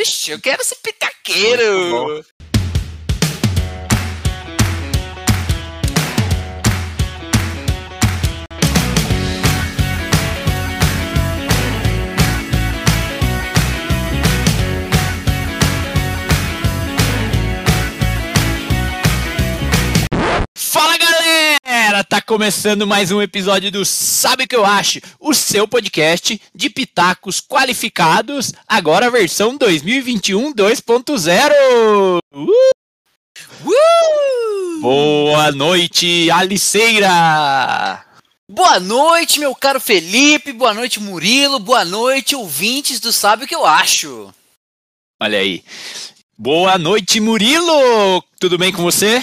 Ixi, eu quero ser pitaqueiro. Tá começando mais um episódio do Sabe o que eu acho? O seu podcast de pitacos qualificados, agora versão 2021 2.0. Uh! Uh! Boa noite, Aliceira! Boa noite, meu caro Felipe, boa noite, Murilo, boa noite, ouvintes do Sabe o que eu acho? Olha aí. Boa noite, Murilo! Tudo bem com você?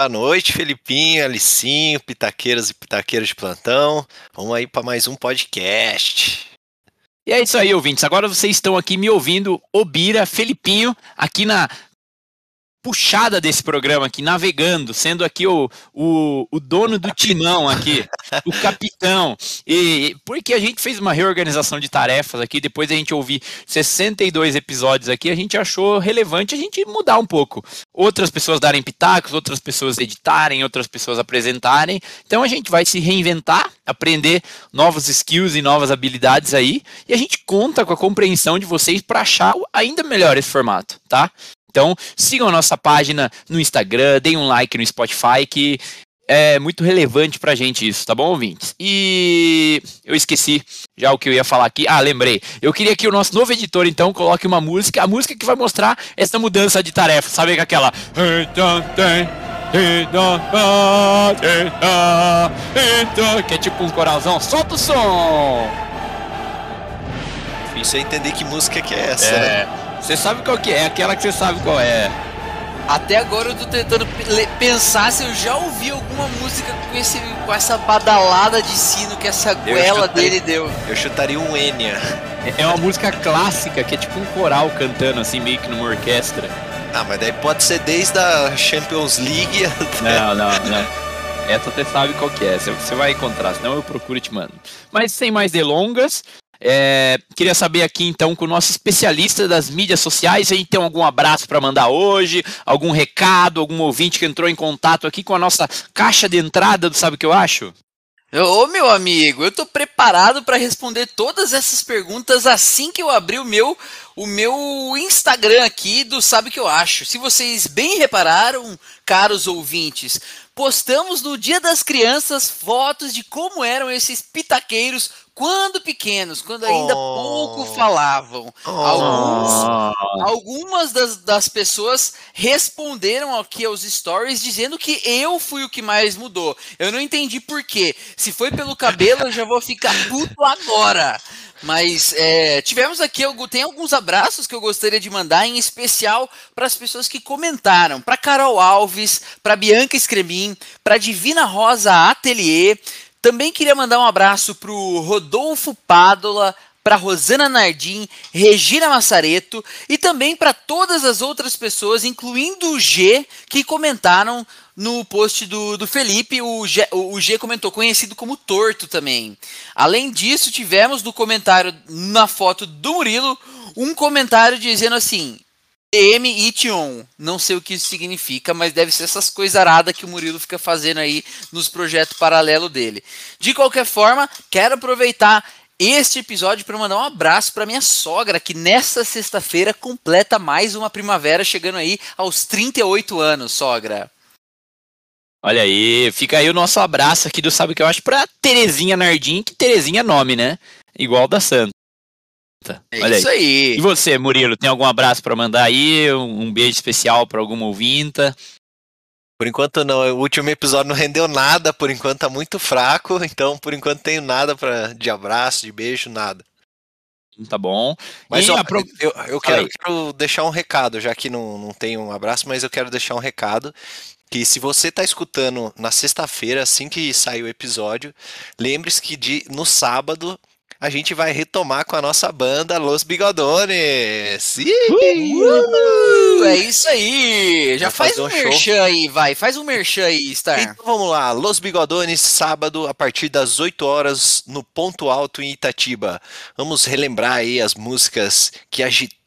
Boa noite, Felipinho, Alicinho, pitaqueiros e pitaqueiros de plantão. Vamos aí para mais um podcast. E é isso aí, ouvintes. Agora vocês estão aqui me ouvindo, Obira, Felipinho, aqui na puxada desse programa aqui, navegando, sendo aqui o, o, o dono do timão aqui, o capitão. E porque a gente fez uma reorganização de tarefas aqui, depois da gente ouvir 62 episódios aqui, a gente achou relevante a gente mudar um pouco. Outras pessoas darem pitacos, outras pessoas editarem, outras pessoas apresentarem. Então a gente vai se reinventar, aprender novos skills e novas habilidades aí, e a gente conta com a compreensão de vocês para achar ainda melhor esse formato, tá? Então, sigam a nossa página no Instagram, deem um like no Spotify, que é muito relevante pra gente isso, tá bom, ouvintes? E eu esqueci já o que eu ia falar aqui. Ah, lembrei. Eu queria que o nosso novo editor, então, coloque uma música, a música que vai mostrar essa mudança de tarefa. Sabe que aquela. Que é tipo um coralzão. Solta o som! Difícil é entender que música que é essa, É. né? Você sabe qual que é, aquela que você sabe qual é. Até agora eu tô tentando pe- pensar se eu já ouvi alguma música com, esse, com essa badalada de sino que essa goela chutei. dele deu. Eu chutaria um Enya. É uma música clássica, que é tipo um coral cantando, assim, meio que numa orquestra. Ah, mas daí pode ser desde a Champions League até... Não, não, não. Essa você sabe qual que é, você vai encontrar, senão eu procuro e te mando. Mas sem mais delongas, é, queria saber aqui então com o nosso especialista das mídias sociais, se a gente tem algum abraço para mandar hoje, algum recado, algum ouvinte que entrou em contato aqui com a nossa caixa de entrada do Sabe o que eu acho? Ô meu amigo, eu tô preparado para responder todas essas perguntas assim que eu abrir o meu o meu Instagram aqui do Sabe o que eu acho. Se vocês bem repararam, caros ouvintes, postamos no Dia das Crianças fotos de como eram esses pitaqueiros quando pequenos, quando ainda Oh. pouco falavam. Alguns Ah, Algumas das, das pessoas responderam aqui aos stories dizendo que eu fui o que mais mudou. Eu não entendi por quê. Se foi pelo cabelo, eu já vou ficar puto agora. Mas é, tivemos aqui, tem alguns abraços que eu gostaria de mandar, em especial para as pessoas que comentaram. Para Carol Alves, para Bianca Escremin, para Divina Rosa Atelier. Também queria mandar um abraço para o Rodolfo Pádola, para Rosana Nardim, Regina Massareto e também para todas as outras pessoas, incluindo o G, que comentaram no post do, do Felipe. O G, o G comentou, conhecido como Torto também. Além disso, tivemos no comentário, na foto do Murilo, um comentário dizendo assim. DM Ition. Não sei o que isso significa, mas deve ser essas coisas aradas que o Murilo fica fazendo aí nos projetos paralelos dele. De qualquer forma, quero aproveitar este episódio para mandar um abraço para minha sogra, que nesta sexta-feira completa mais uma primavera, chegando aí aos 38 anos, sogra. Olha aí, fica aí o nosso abraço aqui do Sabe o que eu acho pra Terezinha Nardim, que Terezinha é nome, né? Igual da Santa. É Olha isso aí. aí. E você, Murilo, tem algum abraço pra mandar aí? Um um beijo especial pra alguma ouvinta? Por enquanto não, o último episódio não rendeu nada, por enquanto tá muito fraco, então por enquanto tenho nada pra, de abraço, de beijo, nada. Tá bom. Mas E ó, apro- eu, eu quero, quero deixar um recado, já que não, não tem um abraço, mas eu quero deixar um recado. Que se você tá escutando na sexta-feira, assim que sair o episódio, lembre-se que de, no sábado a gente vai retomar com a nossa banda Los Bigodones. Ih! Uh, é isso aí. Já faz um um show. merchan aí, vai. Faz um merchan aí, Star. Então vamos lá, Los Bigodones, sábado, a partir das 8 horas, no Ponto Alto em Itatiba. Vamos relembrar aí as músicas que agitaram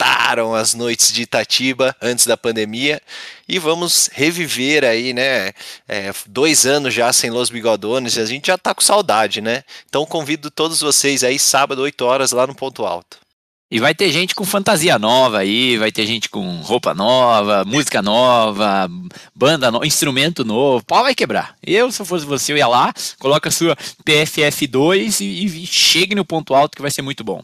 as noites de Itatiba antes da pandemia. E vamos reviver aí, né? é, dois anos já sem Los Bigodones, e a gente já tá com saudade, né? Então convido todos vocês aí, sábado, 8 horas, lá no Ponto Alto. E vai ter gente com fantasia nova aí, vai ter gente com roupa nova, música nova, banda nova, instrumento novo, pau vai quebrar. Eu, se eu fosse você, eu ia lá, coloca a sua PFF2 e, e chegue no ponto alto que vai ser muito bom.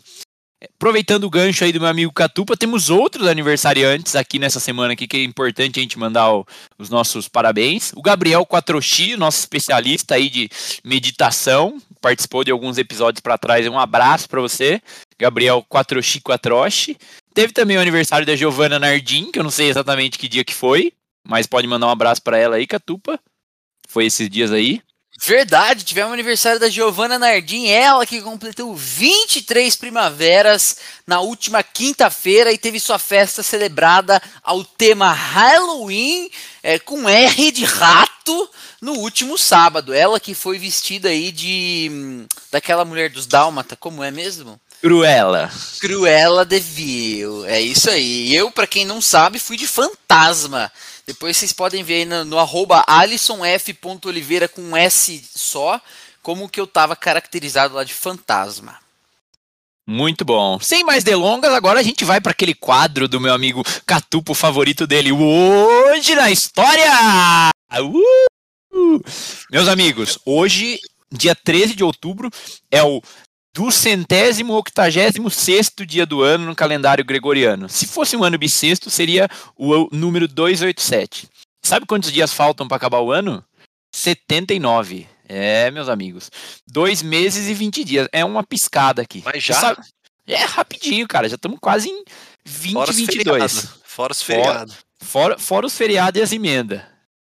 Aproveitando o gancho aí do meu amigo Catupa, temos outros aniversariantes aqui nessa semana aqui que é importante a gente mandar o- os nossos parabéns. O Gabriel Quatrochi, nosso especialista aí de meditação, participou de alguns episódios para trás. Um abraço para você, Gabriel Quatrochi Quatrochi. Teve também o aniversário da Giovanna Nardim, que eu não sei exatamente que dia que foi, mas pode mandar um abraço para ela aí, Catupa. Foi esses dias aí. Verdade, tivemos o aniversário da Giovanna Nardim, ela que completou 23 primaveras na última quinta-feira e teve sua festa celebrada ao tema Halloween é, com R de rato no último sábado. Ela que foi vestida aí de daquela mulher dos Dálmata, como é mesmo? Cruella. Cruella de Vil. É isso aí. Eu, pra quem não sabe, fui de fantasma. Depois vocês podem ver aí no, no arroba alisonf.oliveira com um S só, como que eu tava caracterizado lá de fantasma. Muito bom. Sem mais delongas, agora a gente vai para aquele quadro do meu amigo Catupo favorito dele. Hoje na história! Uh! Meus amigos, hoje, dia 13 de outubro, é o do centésimo octagésimo sexto dia do ano no calendário gregoriano. Se fosse um ano bissexto, seria o número 287. Sabe quantos dias faltam para acabar o ano? 79. É, meus amigos. Dois meses e 20 dias. É uma piscada aqui. Mas já? sabe- É rapidinho, cara. Já estamos quase em 20, Fora os 22. feriados. Fora os Fora- feriados. Fora, fora os feriados e as emendas.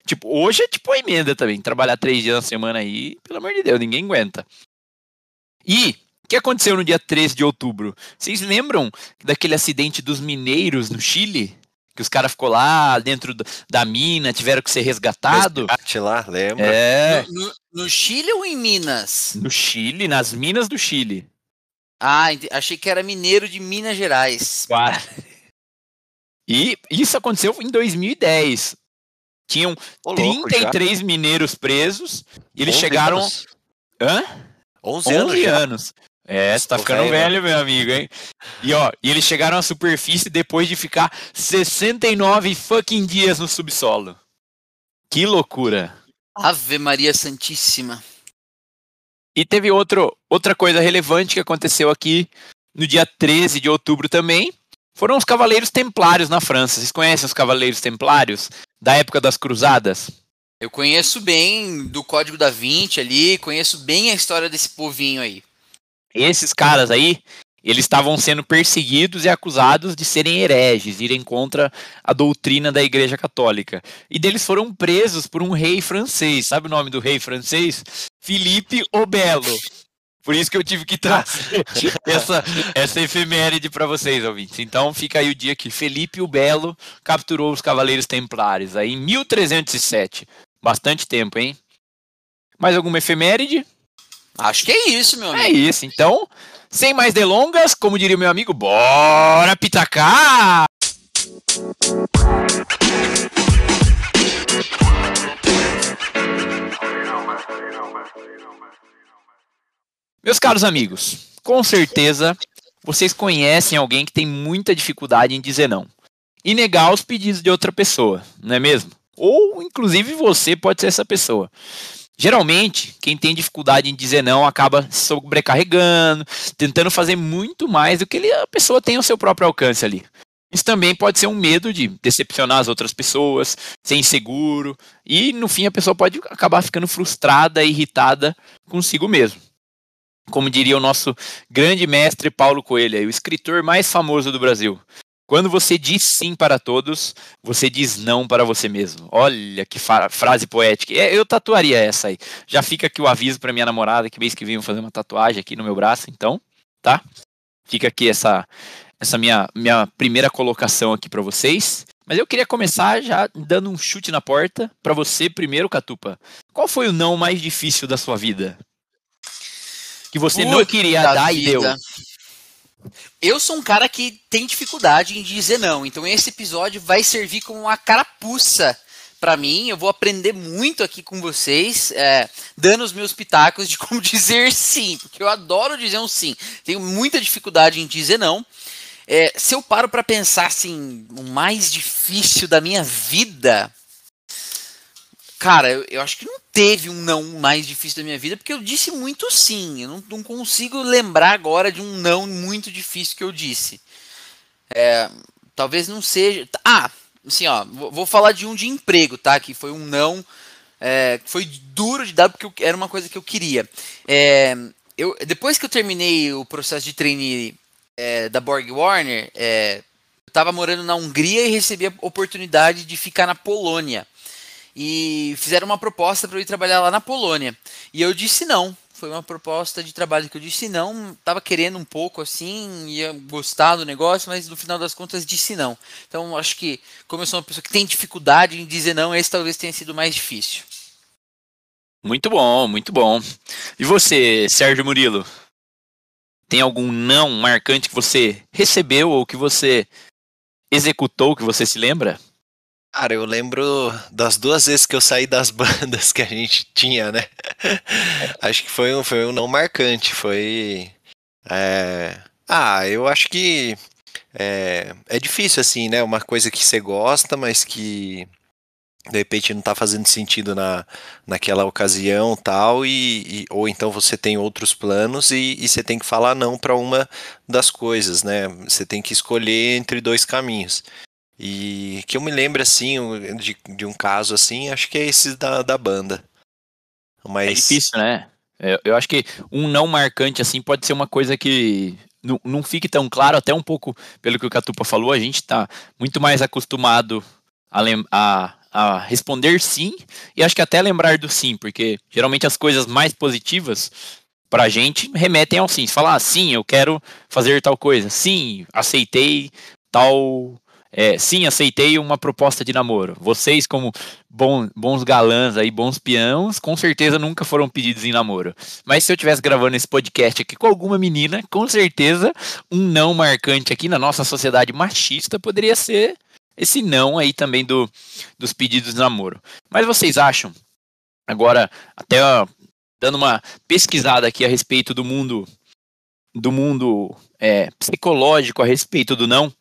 Tipo, hoje é tipo a emenda também. Trabalhar três dias na semana aí, pelo amor de Deus, ninguém aguenta. E o que aconteceu no dia 13 de outubro? Vocês lembram daquele acidente dos mineiros no Chile? Que os caras ficou lá dentro da- mina, tiveram que ser resgatados? Resgate lá, lembra? É, No, no- no Chile ou em Minas? no Chile, nas minas do Chile. Ah, achei que era mineiro de Minas Gerais. Para. E isso aconteceu em 2010. Tinham Ô, louco, já. 33 mineiros presos e eles 11 chegaram. anos. Hã? 11, 11 anos já. anos. É, você tá ficando velho, velho, meu amigo, hein? E ó, e eles chegaram à superfície depois de ficar 69 fucking dias no subsolo. Que loucura. Ave Maria Santíssima. E teve outro, outra coisa relevante que aconteceu aqui no dia 13 de outubro também. Foram os Cavaleiros Templários na França. Vocês conhecem os Cavaleiros Templários? Da época das Cruzadas? Eu conheço bem do Código da Vinci ali, conheço bem a história desse povinho aí. Esses caras aí, eles estavam sendo perseguidos e acusados de serem hereges, irem contra a doutrina da Igreja Católica. E deles foram presos por um rei francês. Sabe o nome do rei francês? Filipe o Belo. Por isso que eu tive que trazer essa, essa efeméride para vocês, ouvintes. Então fica aí o dia que Felipe o Belo capturou os Cavaleiros Templários, aí em 1307. Bastante tempo, hein? Mais alguma efeméride? Acho que é isso, meu É amigo. isso, então, sem mais delongas, como diria o meu amigo, bora pitacar! Meus caros amigos, com certeza vocês conhecem alguém que tem muita dificuldade em dizer não e negar os pedidos de outra pessoa, não é mesmo? Ou, inclusive, você pode ser essa pessoa. Geralmente, quem tem dificuldade em dizer não acaba sobrecarregando, tentando fazer muito mais do que a pessoa tem ao seu próprio alcance ali. Isso também pode ser um medo de decepcionar as outras pessoas, ser inseguro, e no fim a pessoa pode acabar ficando frustrada irritada consigo mesmo. Como diria o nosso grande mestre Paulo Coelho, aí, o escritor mais famoso do Brasil. Quando você diz sim para todos, você diz não para você mesmo. Olha que frase poética. É, Eu tatuaria essa aí. Já fica aqui o aviso para minha namorada que mês que vem vou fazer uma tatuagem aqui no meu braço, então, tá? Fica aqui essa essa minha minha primeira colocação aqui para vocês. Mas eu queria começar já dando um chute na porta para você primeiro, Catupa. Qual foi o não mais difícil da sua vida? Que você Puta não queria dar vida. e deu. Eu sou um cara que tem dificuldade em dizer não, então esse episódio vai servir como uma carapuça para mim. Eu vou aprender muito aqui com vocês, é, dando os meus pitacos de como dizer sim, porque eu adoro dizer um sim. Tenho muita dificuldade em dizer não. É, se eu paro para pensar assim, o mais difícil da minha vida, cara, eu, eu, acho que não teve um não mais difícil da minha vida, porque eu disse muito sim. Eu não, não consigo lembrar agora de um não muito difícil que eu disse. É, talvez não seja. Ah, assim, ó, vou falar de um de emprego, tá? Que foi um não. É, foi duro de dar porque eu, era uma coisa que eu queria. É, eu, depois que eu terminei o processo de treine é, da Borg Warner, é, eu estava morando na Hungria e recebi a oportunidade de ficar na Polônia. E fizeram uma proposta para eu ir trabalhar lá na Polônia. E eu disse não. Foi uma proposta de trabalho que eu disse não. Tava querendo um pouco assim, ia gostar do negócio, mas no final das contas disse não. Então acho que, como eu sou uma pessoa que tem dificuldade em dizer não, esse talvez tenha sido mais difícil. Muito bom, muito bom. E você, Sérgio Murilo? Tem algum não marcante que você recebeu ou que você executou que você se lembra? Cara, eu lembro das duas vezes que eu saí das bandas que a gente tinha, né? acho que foi um, foi um não marcante. Foi. É... Ah, eu acho que é, é difícil, assim, né? Uma coisa que você gosta, mas que de repente não está fazendo sentido na, naquela ocasião tal e, e, ou então você tem outros planos e, e você tem que falar não para uma das coisas né você tem que escolher entre dois caminhos e que eu me lembro assim de, de um caso assim acho que é esse da, da banda mas é difícil né eu, eu acho que um não marcante assim pode ser uma coisa que não, não fique tão claro até um pouco pelo que o Catupa falou a gente está muito mais acostumado a, a a responder sim e acho que até lembrar do sim, porque geralmente as coisas mais positivas para a gente remetem ao sim. Você fala, ah, sim, eu quero fazer tal coisa. Sim, aceitei tal. É, sim, aceitei uma proposta de namoro. Vocês, como bom, bons galãs aí, bons peões, com certeza nunca foram pedidos em namoro. Mas se eu estivesse gravando esse podcast aqui com alguma menina, com certeza um não marcante aqui na nossa sociedade machista poderia ser esse não aí também do, dos pedidos de namoro. Mas vocês acham, agora até ó, dando uma pesquisada aqui a respeito do mundo do mundo é, psicológico a respeito do não,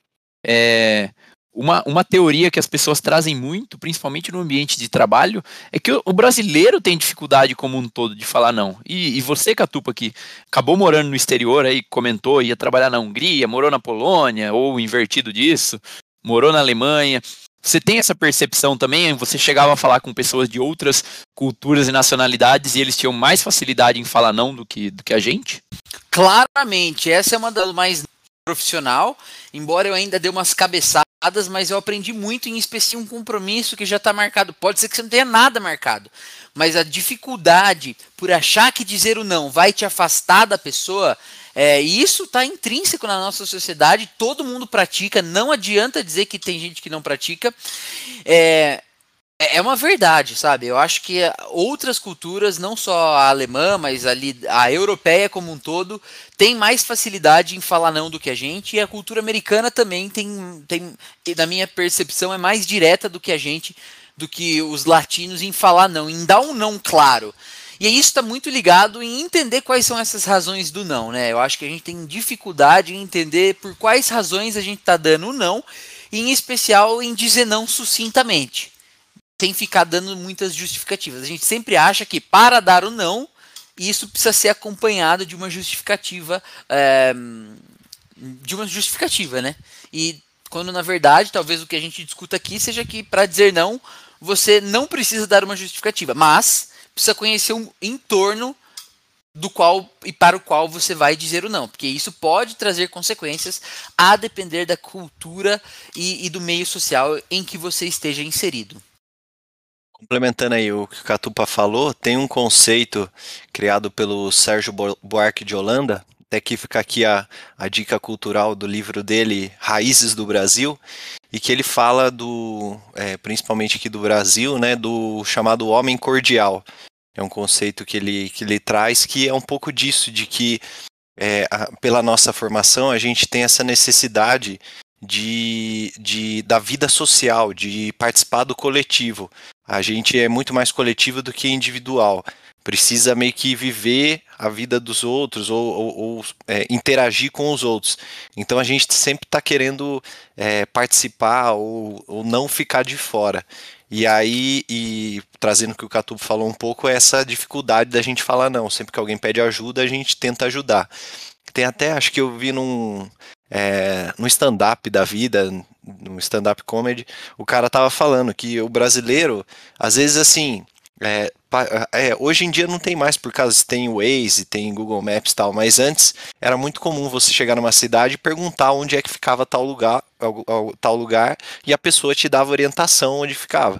é, uma, uma teoria que as pessoas trazem muito, principalmente no ambiente de trabalho, é que o, o brasileiro tem dificuldade como um todo de falar não. E, e, você, Catupa, que acabou morando no exterior aí, comentou, ia trabalhar na Hungria, morou na Polônia, ou invertido disso, morou na Alemanha. Você tem essa percepção também? Você chegava a falar com pessoas de outras culturas e nacionalidades e eles tinham mais facilidade em falar não do que, do que a gente? Claramente, essa é uma das mais profissional, embora eu ainda dê umas cabeçadas, mas eu aprendi muito, em especial um compromisso que já está marcado. Pode ser que você não tenha nada marcado, mas a dificuldade por achar que dizer o não vai te afastar da pessoa é, isso está intrínseco na nossa sociedade, todo mundo pratica, não adianta dizer que tem gente que não pratica. É, é uma verdade, sabe? Eu acho que outras culturas, não só a alemã, mas ali a europeia como um todo, tem mais facilidade em falar não do que a gente, e a cultura americana também tem, tem na minha percepção, é mais direta do que a gente, do que os latinos em falar não, em dar um não claro. E isso está muito ligado em entender quais são essas razões do não, né? Eu acho que a gente tem dificuldade em entender por quais razões a gente está dando o não, e em especial em dizer não sucintamente. Sem ficar dando muitas justificativas. A gente sempre acha que para dar o não, isso precisa ser acompanhado de uma justificativa. É, de uma justificativa, né? E quando na verdade, talvez o que a gente discuta aqui seja que para dizer não, você não precisa dar uma justificativa, mas precisa conhecer um entorno do qual e para o qual você vai dizer o não, porque isso pode trazer consequências a depender da cultura e, e do meio social em que você esteja inserido. Complementando aí o que o Catupa falou, tem um conceito criado pelo Sérgio Buarque de Holanda, Até que fica aqui a, a dica cultural do livro dele, Raízes do Brasil, e que ele fala do, é, principalmente aqui do Brasil, né, do chamado homem cordial. É um conceito que ele, que ele traz que é um pouco disso, de que é, a, pela nossa formação a gente tem essa necessidade de, de, da vida social, de participar do coletivo. A gente é muito mais coletivo do que individual. Precisa meio que viver a vida dos outros ou, ou, ou é, interagir com os outros. Então a gente sempre está querendo é, participar ou, ou não ficar de fora. E aí, e trazendo o que o Catubo falou um pouco, é essa dificuldade da gente falar não. Sempre que alguém pede ajuda, a gente tenta ajudar. Tem até, acho que eu vi num, é, no stand-up da vida, no stand-up comedy, o cara tava falando que o brasileiro, às vezes assim, é, é, hoje em dia não tem mais, por causa tem Waze, tem Google Maps e tal, mas antes era muito comum você chegar numa cidade e perguntar onde é que ficava tal lugar, tal lugar e a pessoa te dava orientação onde ficava.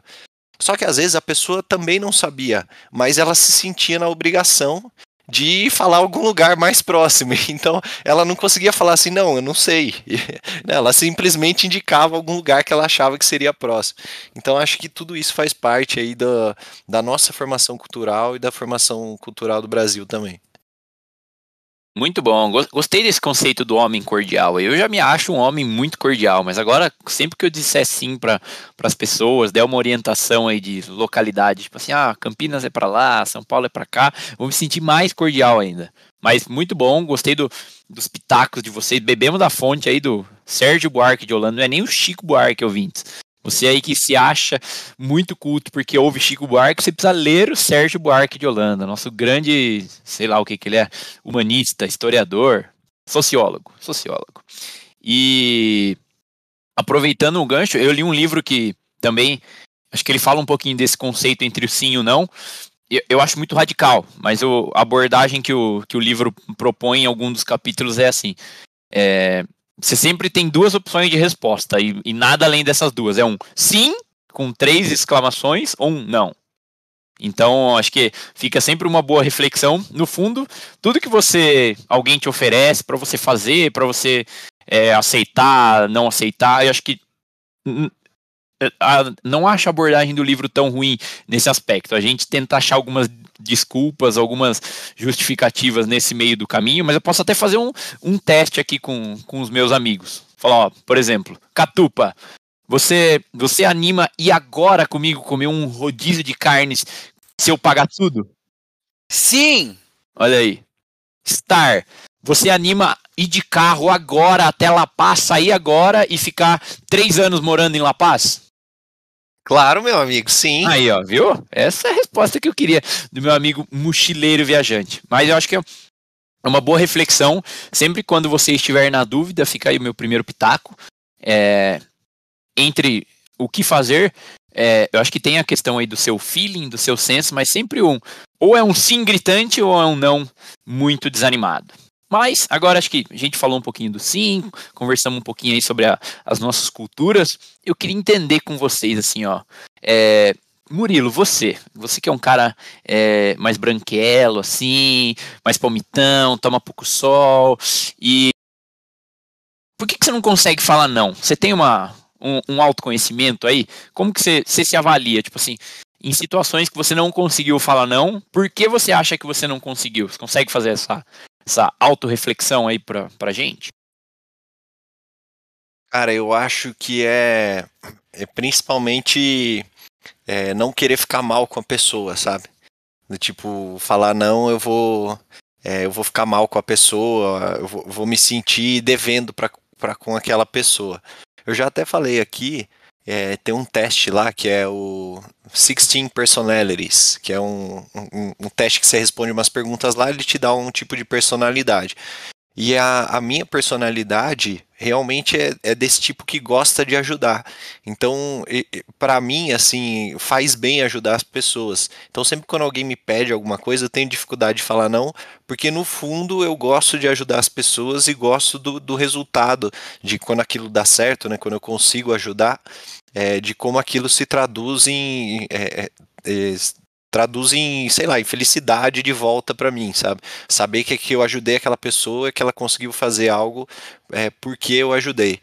Só que às vezes a pessoa também não sabia, mas ela se sentia na obrigação de falar algum lugar mais próximo. Então ela não conseguia falar assim, não, eu não sei. ela simplesmente indicava algum lugar que ela achava que seria próximo. Então acho que tudo isso faz parte aí da, da nossa formação cultural e da formação cultural do Brasil também. Muito bom. Gostei desse conceito do homem cordial. Eu já me acho um homem muito cordial, mas agora, sempre que eu disser sim para as pessoas, der uma orientação aí de localidade, tipo assim, ah, Campinas é para lá, São Paulo é para cá, vou me sentir mais cordial ainda. Mas muito bom, gostei do, dos pitacos de vocês. Bebemos da fonte aí do Sérgio Buarque de Holanda, não é nem o Chico Buarque, ouvintes. Você aí que se acha muito culto porque ouve Chico Buarque, você precisa ler o Sérgio Buarque de Holanda, nosso grande, sei lá o que que ele é, humanista, historiador, sociólogo, sociólogo. E aproveitando o gancho, eu li um livro que também acho que ele fala um pouquinho desse conceito entre o sim e o não. Eu acho muito radical, mas a abordagem que o, que o livro propõe em algum dos capítulos é assim: é, você sempre tem duas opções de resposta e, e, nada além dessas duas. É um sim, com três exclamações, ou um não. Então, acho que fica sempre uma boa reflexão. No fundo, tudo que você, alguém te oferece para você fazer, para você é, aceitar, não aceitar, eu acho que não acho a abordagem do livro tão ruim nesse aspecto. A gente tenta achar algumas desculpas, algumas justificativas nesse meio do caminho, mas eu posso até fazer um, um teste aqui com, com os meus amigos. Falar, ó, por exemplo, Catupa, você, você anima e agora comigo comer um rodízio de carnes se eu pagar tudo? Sim! Olha aí. Star, você anima ir de carro agora até La Paz, sair agora e ficar três anos morando em La Paz? Claro, meu amigo, sim. Aí, ó, viu? Essa é a resposta que eu queria do meu amigo mochileiro viajante. Mas eu acho que é uma boa reflexão. Sempre quando você estiver na dúvida, fica aí o meu primeiro pitaco. É, entre o que fazer, é, eu acho que tem a questão aí do seu feeling, do seu senso, mas sempre um. Ou é um sim gritante ou é um não muito desanimado. Mas agora acho que a gente falou um pouquinho do sim, conversamos um pouquinho aí sobre a, as nossas culturas. Eu queria entender com vocês, assim, ó. É, Murilo, você, você que é um cara é, mais branquelo, assim, mais palmitão, toma pouco sol, e por que, que você não consegue falar não? Você tem uma, um, um autoconhecimento aí? Como que você, você se avalia? Tipo assim, em situações que você não conseguiu falar não, por que você acha que você não conseguiu? Você consegue fazer essa, essa autorreflexão aí pra, pra gente? Cara, eu acho que é, é principalmente é, não querer ficar mal com a pessoa, sabe? Do tipo, falar não, eu vou é, eu vou ficar mal com a pessoa, eu vou, vou me sentir devendo pra, com aquela pessoa. Eu já até falei aqui é, tem um teste lá que é o 16 Personalities, que é um, um, um, teste que você responde umas perguntas lá, ele te dá um tipo de personalidade. E a, a minha personalidade realmente é, é, desse tipo que gosta de ajudar. Então, para mim, assim, faz bem ajudar as pessoas. Então, sempre quando alguém me pede alguma coisa, eu tenho dificuldade de falar não, porque no fundo eu gosto de ajudar as pessoas e gosto do, do resultado, de quando aquilo dá certo, né? Quando eu consigo ajudar, é, de como aquilo se traduz em. É, é, é traduz em, sei lá, em felicidade de volta para mim, sabe? Saber que, que eu ajudei aquela pessoa, que ela conseguiu fazer algo é, porque eu ajudei.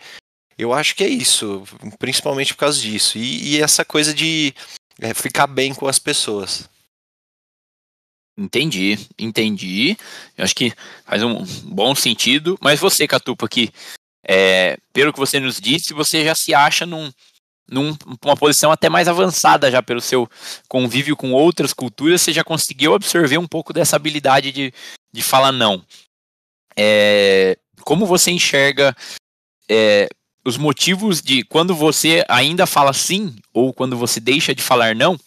Eu acho que é isso, principalmente por causa disso. E, e essa coisa de é, ficar bem com as pessoas. Entendi, entendi. Eu acho que faz um bom sentido. Mas você, Catupa, que é, pelo que você nos disse, você já se acha num, numa posição até mais avançada já pelo seu convívio com outras culturas, você já conseguiu absorver um pouco dessa habilidade de, de falar não. É, como você enxerga é, os motivos de quando você ainda fala sim ou quando você deixa de falar não?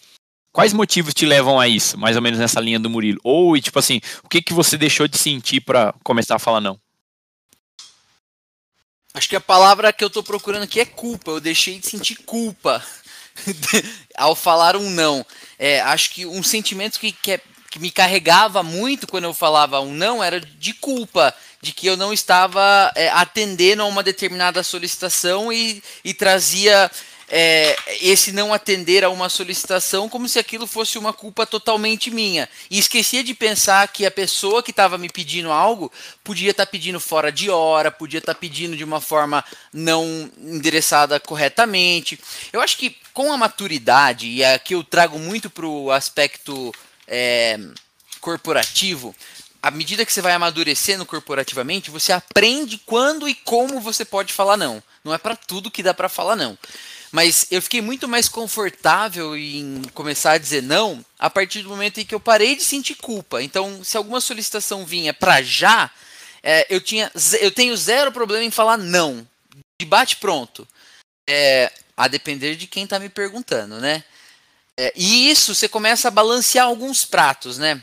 Quais motivos te levam a isso, mais ou menos nessa linha do Murilo? Ou, tipo assim, o que, que você deixou de sentir para começar a falar não? Acho que a palavra que eu estou procurando aqui é culpa. Eu deixei de sentir culpa ao falar um não. É, acho que um sentimento que, que, é, que, me carregava muito quando eu falava um não era de culpa, de que eu não estava é, atendendo a uma determinada solicitação e, e trazia é, esse não atender a uma solicitação como se aquilo fosse uma culpa totalmente minha. E esquecia de pensar que a pessoa que estava me pedindo algo podia estar tá pedindo fora de hora, podia estar tá pedindo de uma forma não endereçada corretamente. Eu acho que com a maturidade, e aqui eu trago muito para o aspecto é, corporativo, à medida que você vai amadurecendo corporativamente, você aprende quando e como você pode falar não. Não é para tudo que dá para falar não. Mas eu fiquei muito mais confortável em começar a dizer não a partir do momento em que eu parei de sentir culpa. Então, se alguma solicitação vinha para já, é, eu, tinha, eu tenho zero problema em falar não. De bate pronto. É, a depender de quem está me perguntando, né? É, e isso você começa a balancear alguns pratos, né?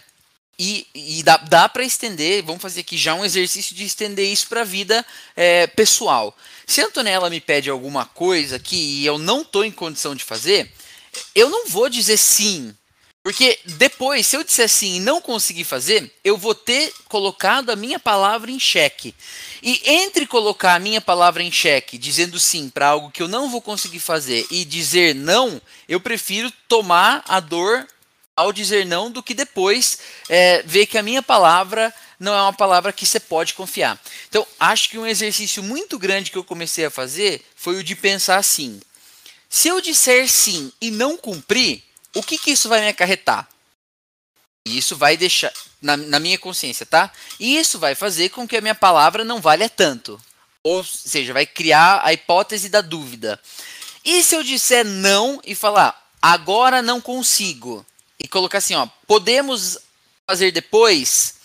E, e dá, dá para estender, vamos fazer aqui já um exercício de estender isso para a vida é, pessoal. Se a Antonella me pede alguma coisa que eu não estou em condição de fazer, eu não vou dizer sim. Porque depois, se eu disser sim e não conseguir fazer, eu vou ter colocado a minha palavra em xeque. E entre colocar a minha palavra em xeque, dizendo sim para algo que eu não vou conseguir fazer, e dizer não, eu prefiro tomar a dor ao dizer não do que depois é, ver que a minha palavra não é uma palavra que você pode confiar. Então, acho que um exercício muito grande que eu comecei a fazer foi o de pensar assim: se eu disser sim e não cumprir, o que, que isso vai me acarretar? Isso vai deixar na, na minha consciência, tá? E isso vai fazer com que a minha palavra não valha tanto. Ou seja, vai criar a hipótese da dúvida. E se eu disser não e falar, agora não consigo, e colocar assim, ó, podemos fazer depois?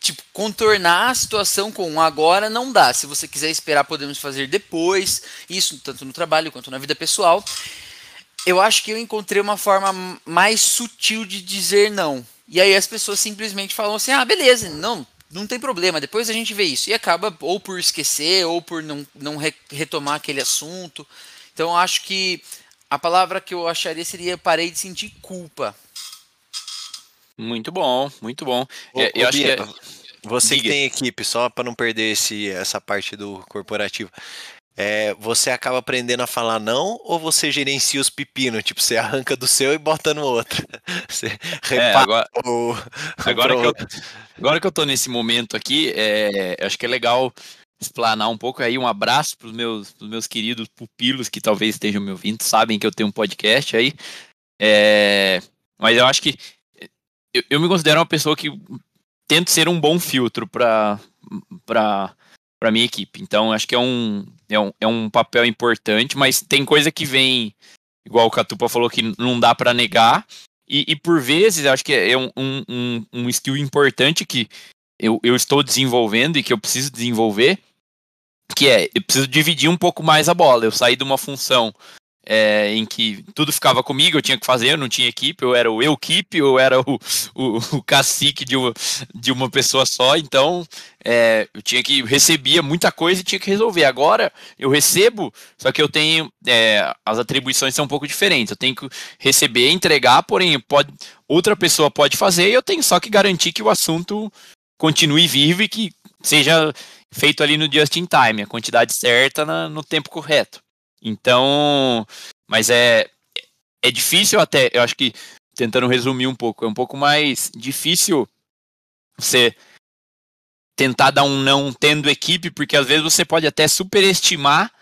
tipo, contornar a situação com um agora não dá. Se você quiser esperar, podemos fazer depois. Isso tanto no trabalho quanto na vida pessoal. Eu acho que eu encontrei uma forma mais sutil de dizer não. E aí as pessoas simplesmente falam assim: ah, beleza, não, não tem problema, depois a gente vê isso. E acaba ou por esquecer, ou por não, não re retomar aquele assunto. Então eu acho que a palavra que eu acharia seria parei de sentir culpa. Muito bom, muito bom. Ô, é, eu ô, acho Bia, que é... Você Diga. que tem equipe, só para não perder esse, essa parte do corporativo. É, você acaba aprendendo a falar não ou você gerencia os pepinos? Tipo, você arranca do seu e bota no outro. Você é, agora, o, agora, que eu, agora que eu tô nesse momento aqui, é, acho que é legal explanar um pouco aí. Um abraço para os meus, pros meus queridos pupilos que talvez estejam me ouvindo, sabem que eu tenho um podcast aí. É, mas eu acho que eu, eu, me considero uma pessoa que tento ser um bom filtro para para minha equipe. Então acho que é um, é um é um papel importante, mas tem coisa que vem igual o Catupa falou que não dá para negar e, e, por vezes acho que é um, um, um skill importante que eu, eu estou desenvolvendo e que eu preciso desenvolver, que é eu preciso dividir um pouco mais a bola. Eu saí de uma função é, em que tudo ficava comigo, eu tinha que fazer, eu não tinha equipe, eu era o eu keep, eu era o, o, o cacique de uma, de uma pessoa só, então é, eu tinha que recebia muita coisa e tinha que resolver. Agora eu recebo, só que eu tenho é, as atribuições são um pouco diferentes. Eu tenho que receber, entregar, porém pode outra pessoa pode fazer e eu tenho só que garantir que o assunto continue vivo e que seja feito ali no just in time, a quantidade certa na, no tempo correto. Então, mas é é difícil até, eu acho que tentando resumir um pouco, é um pouco mais difícil você tentar dar um não tendo equipe, porque às vezes você pode até superestimar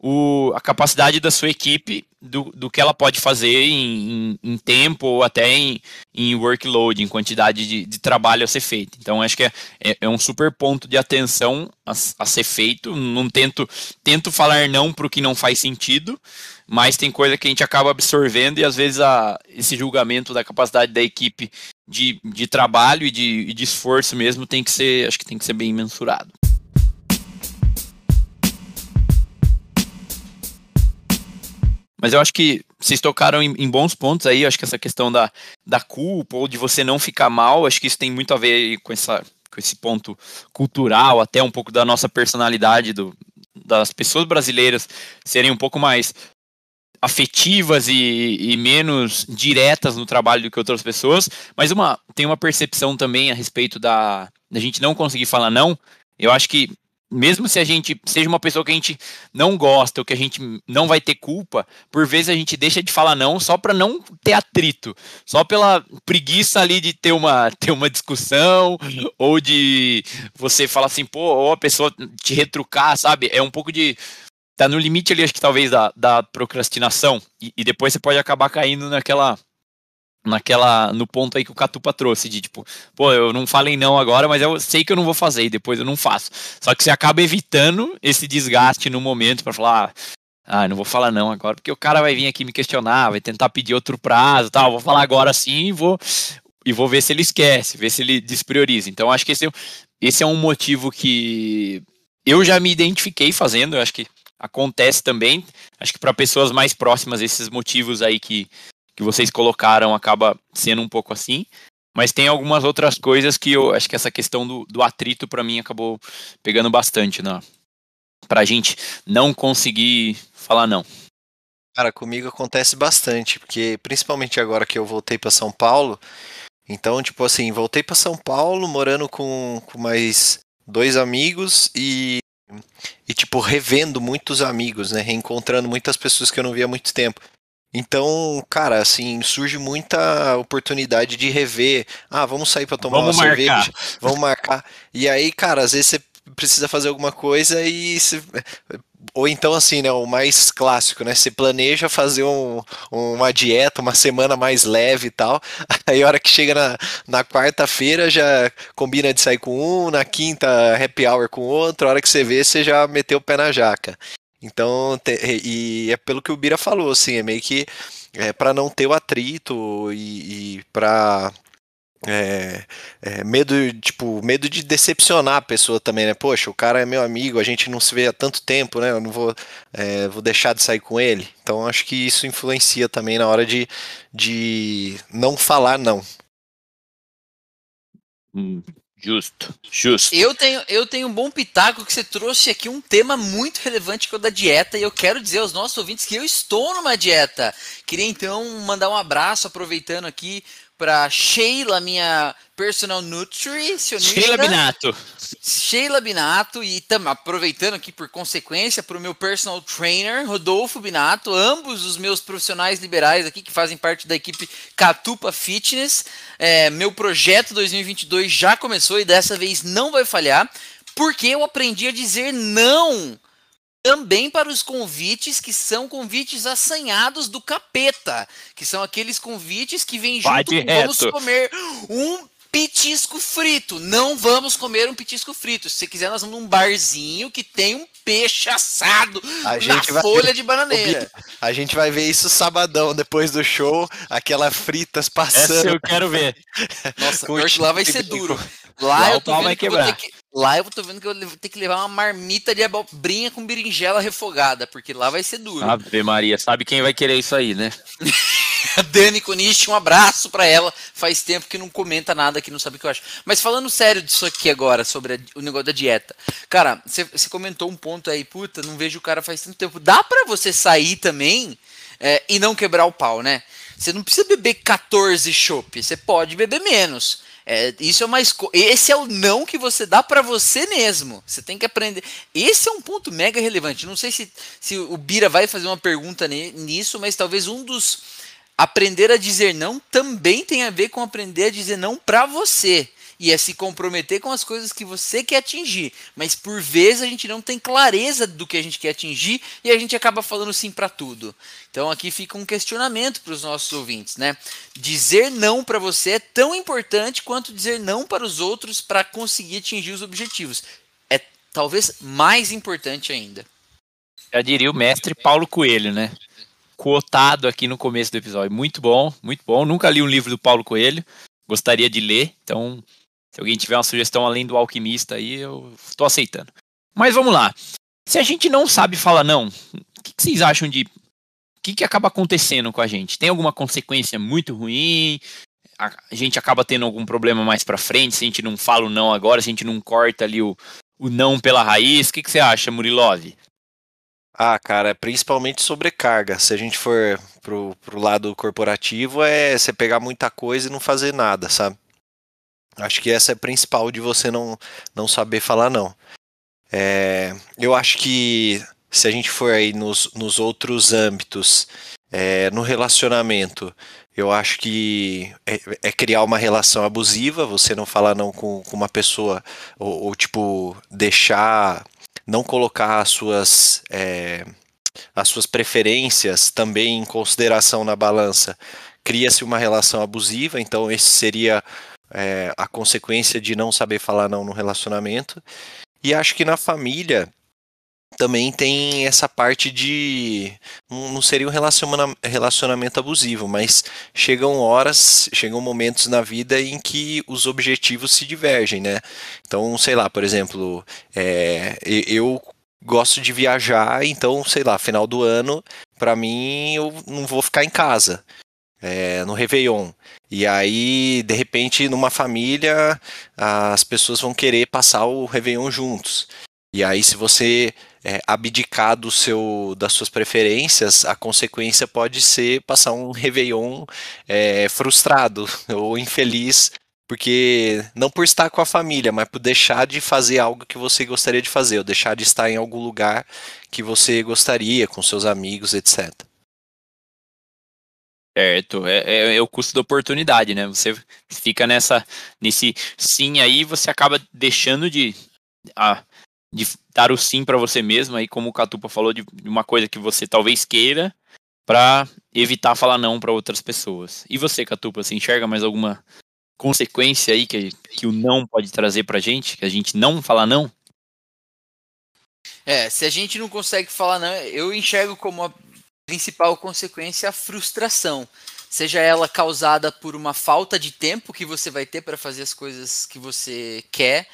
o, a capacidade da sua equipe do, do que ela pode fazer em, em, em tempo ou até em, em, workload, em quantidade de, de, trabalho a ser feito. Então, acho que é, é, é um super ponto de atenção a, a, ser feito. Não tento, tento falar não para o que não faz sentido, mas tem coisa que a gente acaba absorvendo e às vezes a, esse julgamento da capacidade da equipe de, de trabalho e de, de esforço mesmo tem que ser, acho que tem que ser bem mensurado. Mas eu acho que vocês tocaram em, em, bons pontos aí, acho que essa questão da, da culpa ou de você não ficar mal, acho que isso tem muito a ver com, essa, com esse ponto cultural, até um pouco da nossa personalidade, do, das pessoas brasileiras serem um pouco mais afetivas e, e, menos diretas no trabalho do que outras pessoas, mas uma, tem uma percepção também a respeito da, da gente não conseguir falar não. Eu acho que mesmo se a gente seja uma pessoa que a gente não gosta ou que a gente não vai ter culpa, por vezes a gente deixa de falar não só para não ter atrito, só pela preguiça ali de ter uma, ter uma discussão ou de você falar assim, pô, ou a pessoa te retrucar, sabe? É um pouco de tá no limite ali, acho que talvez da, da procrastinação. E, e depois você pode acabar caindo naquela naquela no ponto aí que o Catupa trouxe de tipo, pô, eu não falei não agora, mas eu sei que eu não vou fazer e depois eu não faço. Só que você acaba evitando esse desgaste no momento para falar, ah, não vou falar não agora, porque o cara vai vir aqui me questionar, vai tentar pedir outro prazo, tal, vou falar agora sim e vou e vou ver se ele esquece, ver se ele desprioriza. Então acho que esse, é esse é um motivo que eu já me identifiquei fazendo, eu acho que acontece também. Acho que para pessoas mais próximas esses motivos aí que que vocês colocaram acaba sendo um pouco assim. Mas tem algumas outras coisas que eu acho que essa questão do, do atrito para mim acabou pegando bastante, né? Pra gente não conseguir falar não. Cara, comigo acontece bastante, porque principalmente agora que eu voltei para São Paulo, então, tipo assim, voltei para São Paulo morando com, com mais dois amigos e, e, tipo, revendo muitos amigos, né? Reencontrando muitas pessoas que eu não via há muito tempo. Então, cara, assim, surge muita oportunidade de rever. Ah, vamos sair para tomar vamos uma marcar. cerveja, vamos marcar. E aí, cara, às vezes você precisa fazer alguma coisa e você... ou então assim, né, o mais clássico, né, você planeja fazer um, uma dieta, uma semana mais leve e tal, aí a hora que chega na, na quarta-feira já combina de sair com um, na quinta happy hour com outro, a hora que você vê você já meteu o pé na jaca. Então, te, e é pelo que o Bira falou, assim, é meio que é, para não ter o atrito e, e para é, é, medo, tipo, medo de decepcionar a pessoa também, né? Poxa, o cara é meu amigo, a gente não se vê há tanto tempo, né? Eu não vou, é, vou deixar de sair com ele. Então, acho que isso influencia também na hora de, de não falar não. Hum, Justo, justo. Eu tenho, eu tenho um bom pitaco que você trouxe aqui um tema muito relevante que é o da dieta e eu quero dizer aos nossos ouvintes que eu estou numa dieta. Queria então mandar um abraço aproveitando aqui para Sheila, minha personal nutricionista. Sheila Binato. Sheila Binato e tam, aproveitando aqui por consequência para o meu personal trainer, Rodolfo Binato, ambos os meus profissionais liberais aqui que fazem parte da equipe Catupa Fitness. É, meu projeto 2022 já começou e dessa vez não vai falhar, porque eu aprendi a dizer não também para os convites que são convites assanhados do capeta, que são aqueles convites que vêm junto com vamos comer um petisco frito. Não vamos comer um petisco frito. Se você quiser, nós vamos num barzinho que tem um peixe assado a na folha de bananeira. A gente vai ver isso sabadão, depois do show, aquela fritas passando. Essa eu quero ver. Nossa, lá vai ser duro. Lá, lá eu tô vendo que, que Lá eu tô vendo que eu vou ter que levar uma marmita de abobrinha com berinjela refogada, porque lá vai ser duro. Ave Maria, sabe quem vai querer isso aí, né? a Dani Konishi, um abraço para ela. Faz tempo que não comenta nada que não sabe o que eu acho. Mas falando sério disso aqui agora, sobre a, o negócio da dieta. Cara, você comentou um ponto aí, puta, não vejo o cara faz tanto tempo. Dá para você sair também é, e não quebrar o pau, né? Você não precisa beber 14 chopp, você pode beber menos. É, isso é mais. Esse é o não que você dá para você mesmo. Você tem que aprender. Esse é um ponto mega relevante. Não sei se, se o Bira vai fazer uma pergunta nisso, mas talvez um dos aprender a dizer não também tem a ver com aprender a dizer não para você e é se comprometer com as coisas que você quer atingir. Mas por vezes a gente não tem clareza do que a gente quer atingir e a gente acaba falando sim para tudo. Então aqui fica um questionamento para os nossos ouvintes, né? Dizer não para você é tão importante quanto dizer não para os outros para conseguir atingir os objetivos. É talvez mais importante ainda. Já diria o mestre Paulo Coelho, né? Quotado aqui no começo do episódio. Muito bom, muito bom. Nunca li um livro do Paulo Coelho. Gostaria de ler, então se alguém tiver uma sugestão além do alquimista aí, eu estou aceitando. Mas vamos lá. Se a gente não sabe falar não, o que, que vocês acham de. O que, que acaba acontecendo com a gente? Tem alguma consequência muito ruim? A, gente acaba tendo algum problema mais pra frente se a gente não fala o não agora, se a gente não corta ali o, o não pela raiz? O que, que você acha, Murilov? Ah, cara, é principalmente sobrecarga. Se a gente for pro, pro lado corporativo, é você pegar muita coisa e não fazer nada, sabe? Acho que essa é a principal de você não, não saber falar não. É, eu acho que se a gente for aí nos, nos outros âmbitos, é, no relacionamento, eu acho que é, é, criar uma relação abusiva, você não falar não com, com uma pessoa, ou, ou, tipo, deixar, não colocar as suas, é, as suas preferências também em consideração na balança, cria-se uma relação abusiva, então esse seria é, a consequência de não saber falar não no relacionamento. E acho que na família também tem essa parte de. Não seria um relacionamento abusivo, mas chegam horas, chegam momentos na vida em que os objetivos se divergem, né? Então, sei lá, por exemplo, é, eu gosto de viajar, então, sei lá, final do ano, para mim, eu não vou ficar em casa é, no Réveillon. E aí, de repente, numa família, as pessoas vão querer passar o Réveillon juntos. E aí, se você é, abdicar do seu, das suas preferências, a consequência pode ser passar um Réveillon é, frustrado ou infeliz, porque não por estar com a família, mas por deixar de fazer algo que você gostaria de fazer, ou deixar de estar em algum lugar que você gostaria, com seus amigos, etc. Certo, é, é, é, o custo da oportunidade, né? Você fica nessa, nesse sim aí, você acaba deixando de, de dar o sim para você mesmo, aí como o Catupa falou, de uma coisa que você talvez queira, para evitar falar não para outras pessoas. E você, Catupa, você enxerga mais alguma consequência aí que, que o não pode trazer pra gente, que a gente não fala não? É, se a gente não consegue falar não, eu enxergo como principal consequência é a frustração. Seja ela causada por uma falta de tempo que você vai ter para fazer as coisas que você quer,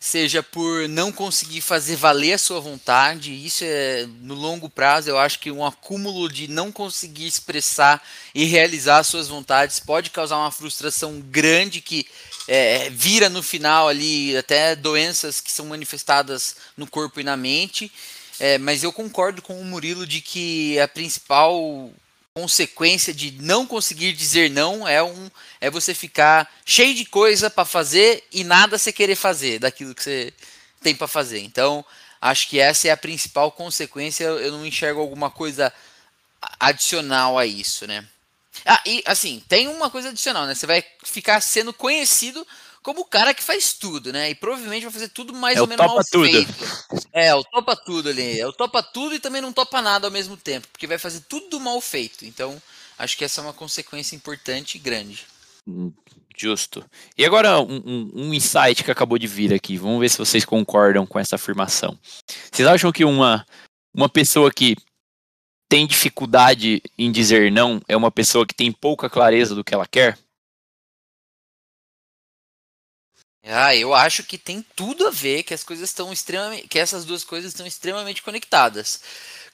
seja por não conseguir fazer valer a sua vontade. Isso é no longo prazo, eu acho que um acúmulo de não conseguir expressar e realizar as suas vontades pode causar uma frustração grande que é, vira no final ali até doenças que são manifestadas no corpo e na mente. É, mas eu concordo com o Murilo de que a principal consequência de não conseguir dizer não é um é você ficar cheio de coisa para fazer e nada você querer fazer daquilo que você tem para fazer. Então, acho que essa é a principal consequência. Eu não enxergo alguma coisa adicional a isso, né? Ah, e assim, tem uma coisa adicional, né? Você vai ficar sendo conhecido como o cara que faz tudo, né? E provavelmente vai fazer tudo mais é ou menos mal tudo. feito. É, o topa tudo ali. É o topa tudo e também não topa nada ao mesmo tempo, porque vai fazer tudo mal feito. Então, acho que essa é uma consequência importante e grande. Hum, justo. E agora um, um, um, insight que acabou de vir aqui. Vamos ver se vocês concordam com essa afirmação. Vocês acham que uma, uma pessoa que tem dificuldade em dizer não é uma pessoa que tem pouca clareza do que ela quer? Ah, eu acho que tem tudo a ver, que as coisas estão extremamente, que essas duas coisas estão extremamente conectadas.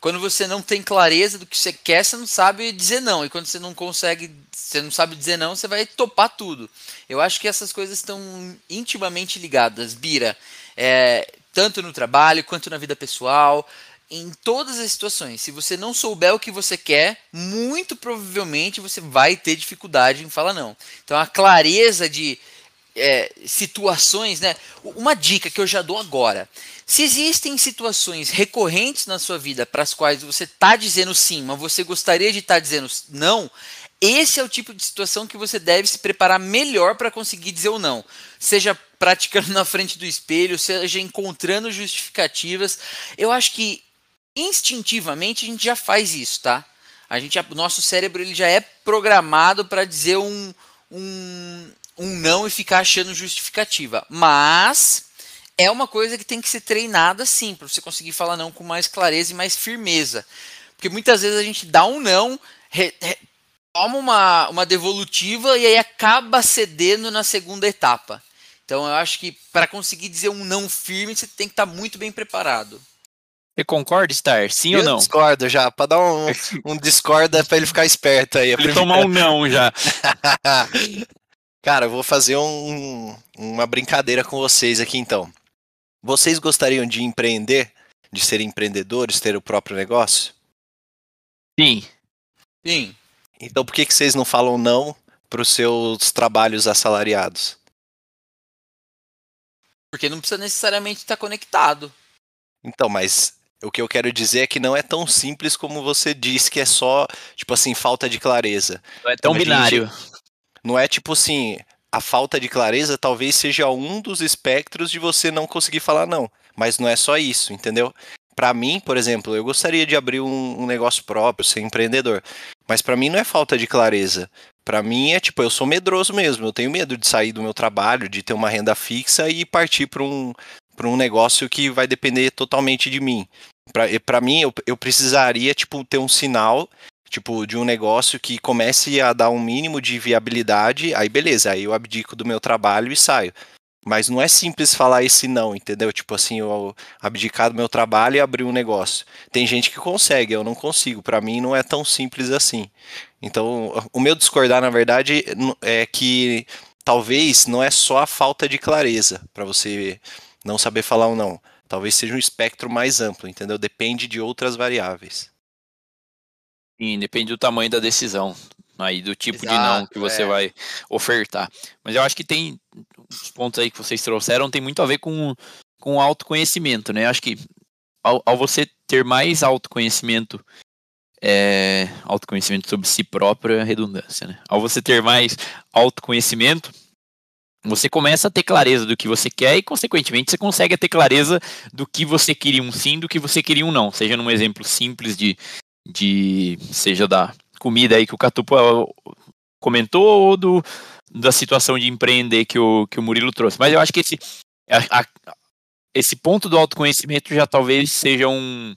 Quando você não tem clareza do que você quer, você não sabe dizer não. E quando você não consegue, você não sabe dizer não, você vai topar tudo. Eu acho que essas coisas estão intimamente ligadas, Bira. É, tanto no trabalho quanto na vida pessoal, em todas as situações. Se você não souber o que você quer, muito provavelmente você vai ter dificuldade em falar não. Então a clareza de é, situações, né? Uma dica que eu já dou agora. Se existem situações recorrentes na sua vida para as quais você está dizendo sim, mas você gostaria de estar tá dizendo não, esse é o tipo de situação que você deve se preparar melhor para conseguir dizer ou não. Seja praticando na frente do espelho, seja encontrando justificativas. Eu acho que instintivamente a gente já faz isso, tá? A gente, o nosso cérebro ele já é programado para dizer um, um, um não e ficar achando justificativa. Mas é uma coisa que tem que ser treinada sim, para você conseguir falar não com mais clareza e mais firmeza. Porque muitas vezes a gente dá um não, re, re, toma uma, uma devolutiva e aí acaba cedendo na segunda etapa. Então eu acho que para conseguir dizer um não firme, você tem que estar tá muito bem preparado. Você concorda, Star? Sim eu ou não? discordo já, para dar um, um discorda para ele ficar esperto aí. Ele tomar um não já. Cara, eu vou fazer um, uma brincadeira com vocês aqui então. Vocês gostariam de empreender? De ser empreendedores, ter o próprio negócio? Sim. Sim. Então por que, que vocês não falam não para os seus trabalhos assalariados? Porque não precisa necessariamente estar conectado. Então, mas o que eu quero dizer é que não é tão simples como você diz que é só, tipo assim, falta de clareza. Não é tão então, binário. Gente, não é tipo assim, a falta de clareza talvez seja um dos espectros de você não conseguir falar não. Mas não é só isso, entendeu? Para mim, por exemplo, eu gostaria de abrir um, um negócio próprio, ser empreendedor. Mas para mim não é falta de clareza. Para mim é tipo, eu sou medroso mesmo. Eu tenho medo de sair do meu trabalho, de ter uma renda fixa e partir para um, pra um negócio que vai depender totalmente de mim. Para mim, eu, eu precisaria tipo, ter um sinal tipo, de um negócio que comece a dar um mínimo de viabilidade, aí beleza, aí eu abdico do meu trabalho e saio. Mas não é simples falar esse não, entendeu? Tipo assim, eu abdicar do meu trabalho e abrir um negócio. Tem gente que consegue, eu não consigo. Para mim não é tão simples assim. Então, o meu discordar, na verdade, é que talvez não é só a falta de clareza para você não saber falar ou não. Talvez seja um espectro mais amplo, entendeu? Depende de outras variáveis. Sim, depende do tamanho da decisão, aí do tipo Exato, de não que você é. vai ofertar. Mas eu acho que tem os pontos aí que vocês trouxeram tem muito a ver com com autoconhecimento, né? Acho que ao, ao você ter mais autoconhecimento é, autoconhecimento sobre si próprio é redundância, né? Ao você ter mais autoconhecimento, você começa a ter clareza do que você quer e, consequentemente, você consegue ter clareza do que você queria um sim, do que você queria um não. Seja num exemplo simples de de seja da comida aí que o Catupa comentou ou do, da situação de empreender que o, que o Murilo trouxe. Mas eu acho que esse, a, a, esse ponto do autoconhecimento já talvez seja um,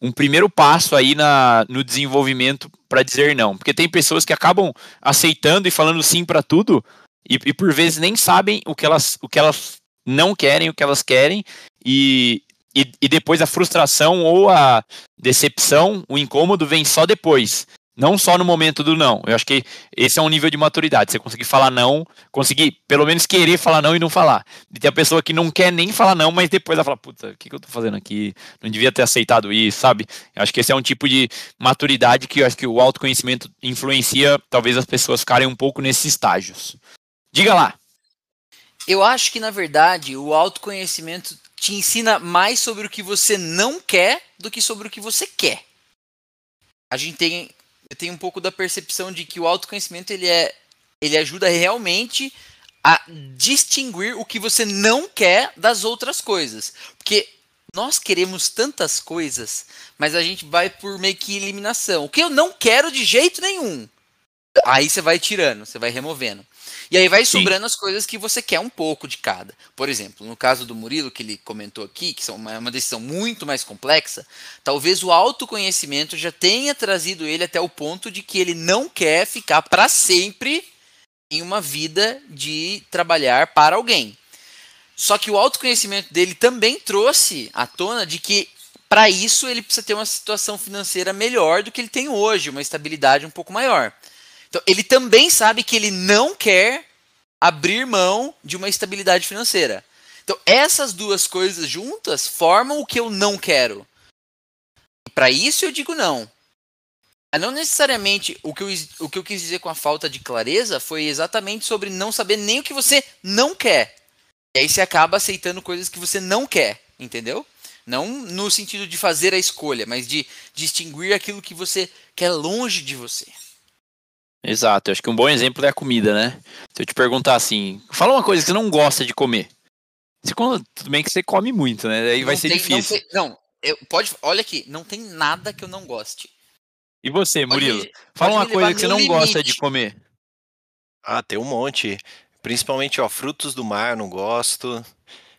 um primeiro passo aí na, no desenvolvimento para dizer não. Porque tem pessoas que acabam aceitando e falando sim para tudo e, e, por vezes nem sabem o que, elas, o que elas não querem, o que elas querem, e, e, e depois a frustração ou a decepção, o incômodo vem só depois. Não só no momento do não. Eu acho que esse é um nível de maturidade. Você conseguir falar não, conseguir pelo menos querer falar não e não falar. E tem a pessoa que não quer nem falar não, mas depois ela fala, puta, o que, que eu tô fazendo aqui? Não devia ter aceitado isso, sabe? Eu acho que esse é um tipo de maturidade que eu acho que o autoconhecimento influencia, talvez as pessoas ficarem um pouco nesses estágios. Diga lá. Eu acho que, na verdade, o autoconhecimento te ensina mais sobre o que você não quer do que sobre o que você quer. A gente tem, tem um pouco da percepção de que o autoconhecimento ele, é, ele ajuda realmente a distinguir o que você não quer das outras coisas. Porque nós queremos tantas coisas, mas a gente vai por meio que eliminação. O que eu não quero de jeito nenhum. Aí você vai tirando, você vai removendo. E aí vai sobrando Sim. as coisas que você quer um pouco de cada. Por exemplo, no caso do Murilo, que ele comentou aqui, que é uma, uma decisão muito mais complexa, talvez o autoconhecimento já tenha trazido ele até o ponto de que ele não quer ficar para sempre em uma vida de trabalhar para alguém. Só que o autoconhecimento dele também trouxe à tona de que para isso ele precisa ter uma situação financeira melhor do que ele tem hoje, uma estabilidade um pouco maior. Então, ele também sabe que ele não quer abrir mão de uma estabilidade financeira. Então, essas duas coisas juntas formam o que eu não quero. Para isso eu digo não. Não necessariamente o que, eu, o que eu quis dizer com a falta de clareza foi exatamente sobre não saber nem o que você não quer. E aí você acaba aceitando coisas que você não quer, entendeu? Não no sentido de fazer a escolha, mas de distinguir aquilo que você quer longe de você. Exato, eu acho que um bom exemplo é a comida, né? Se eu te perguntar assim, fala uma coisa que você não gosta de comer. Você, tudo bem que você come muito, né? Aí vai ser tem, difícil. Não, tem, não eu, pode, olha aqui, não tem nada que eu não goste. E você, Murilo? Pode, fala pode uma coisa que você não limite. gosta de comer. Ah, tem um monte. Principalmente, ó, frutos do mar, não gosto.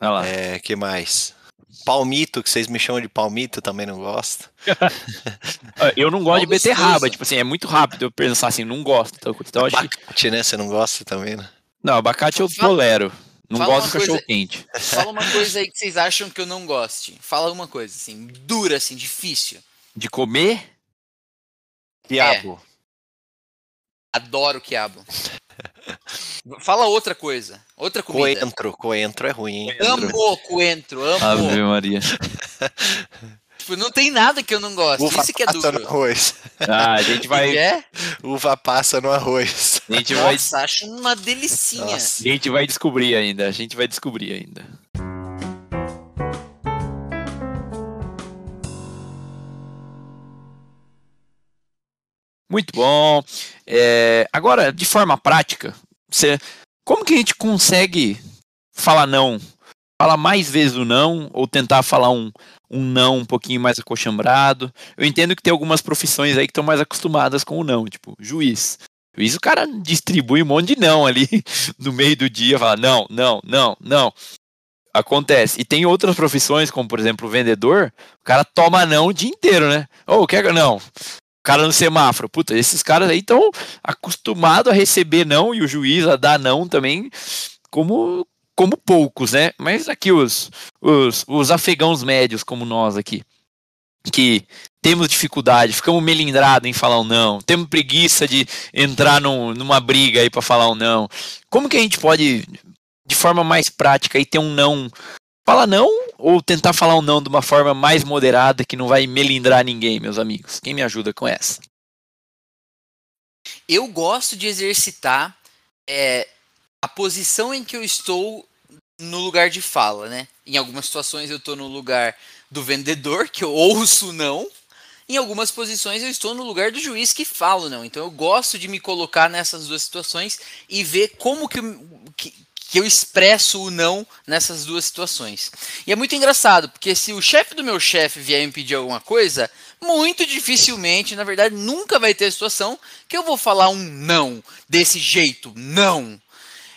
Olha lá. É, que mais? Palmito, que vocês me chamam de palmito, também não gosto. eu não gosto de beterraba, tipo assim, é muito rápido eu pensar assim, não gosto. Então, então abacate, que... né? Você não gosta também, né? Não, abacate eu tolero. Não Fala gosto de cachorro quente. Fala uma coisa aí que vocês acham que eu não goste. Fala uma coisa, assim, dura, assim, difícil. De comer? Quiabo. É. Adoro quiabo. Fala outra coisa. Outra comida. Coentro. Coentro é ruim. Hein? Amo coentro. Amo. Ave Maria. Tipo, não tem nada que eu não gosto. Uva Isso que é duro. no arroz. Ah, a gente vai. É? Uva passa no arroz. A gente vai. Nossa, acho uma delicinha. Nossa. A gente vai descobrir ainda. A gente vai descobrir ainda. Muito bom. É, agora, de forma prática, você, como que a gente consegue falar não? Falar mais vezes o não, ou tentar falar um, um não um pouquinho mais acochambrado. Eu entendo que tem algumas profissões aí que estão mais acostumadas com o não, tipo juiz. Juiz, o cara distribui um monte de não ali no meio do dia, fala não, não, não, não. Acontece. E tem outras profissões, como por exemplo o vendedor, o cara toma não o dia inteiro, né? Ou oh, quer não? Cara no semáforo. Puta, esses caras aí estão acostumados a receber não e o juiz a dar não também, como, como poucos, né? Mas aqui os, os, os afegãos médios, como nós aqui, que temos dificuldade, ficamos melindrados em falar um não, temos preguiça de entrar num, numa briga aí para falar um não. Como que a gente pode, de forma mais prática, aí ter um não Fala não ou tentar falar um não de uma forma mais moderada que não vai melindrar ninguém, meus amigos? Quem me ajuda com essa? Eu gosto de exercitar é, a posição em que eu estou no lugar de fala, né? Em algumas situações eu estou no lugar do vendedor, que eu ouço não. Em algumas posições eu estou no lugar do juiz que falo não. Então eu gosto de me colocar nessas duas situações e ver como que, que que eu expresso o não nessas duas situações. E é muito engraçado, porque se o chefe do meu chefe vier me pedir alguma coisa, muito dificilmente, na verdade, nunca vai ter situação que eu vou falar um não desse jeito, não.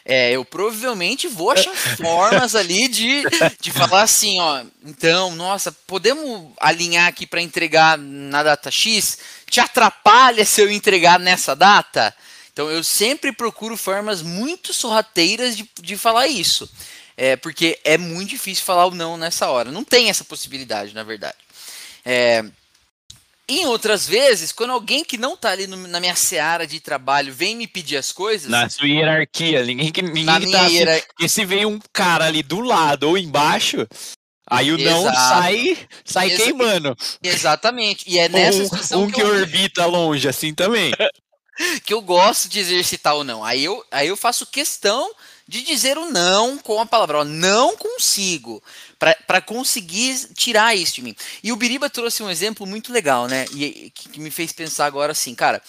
É, eu provavelmente vou achar formas ali de, de falar assim, ó, então, nossa, podemos alinhar aqui para entregar na data X? Te atrapalha se eu entregar nessa data? Então eu sempre procuro formas muito sorrateiras de, de falar isso. É, porque é muito difícil falar o não nessa hora. Não tem essa possibilidade, na verdade. É, em outras vezes, quando alguém que não está ali no, na minha seara de trabalho vem me pedir as coisas. Na sua hierarquia, ninguém que ninguém na que tá assim, Porque se vem um cara ali do lado ou embaixo, aí o Exato. não sai, sai Exa queimando. Exatamente. E é nessa um, situação um que, que eu... orbita longe, assim também. que eu gosto de exercitar o não. Aí eu, aí eu faço questão de dizer o não com a palavra. Ó, não consigo. para conseguir tirar isso de mim. E o Biriba trouxe um exemplo muito legal, né? E que, me fez pensar agora assim, cara.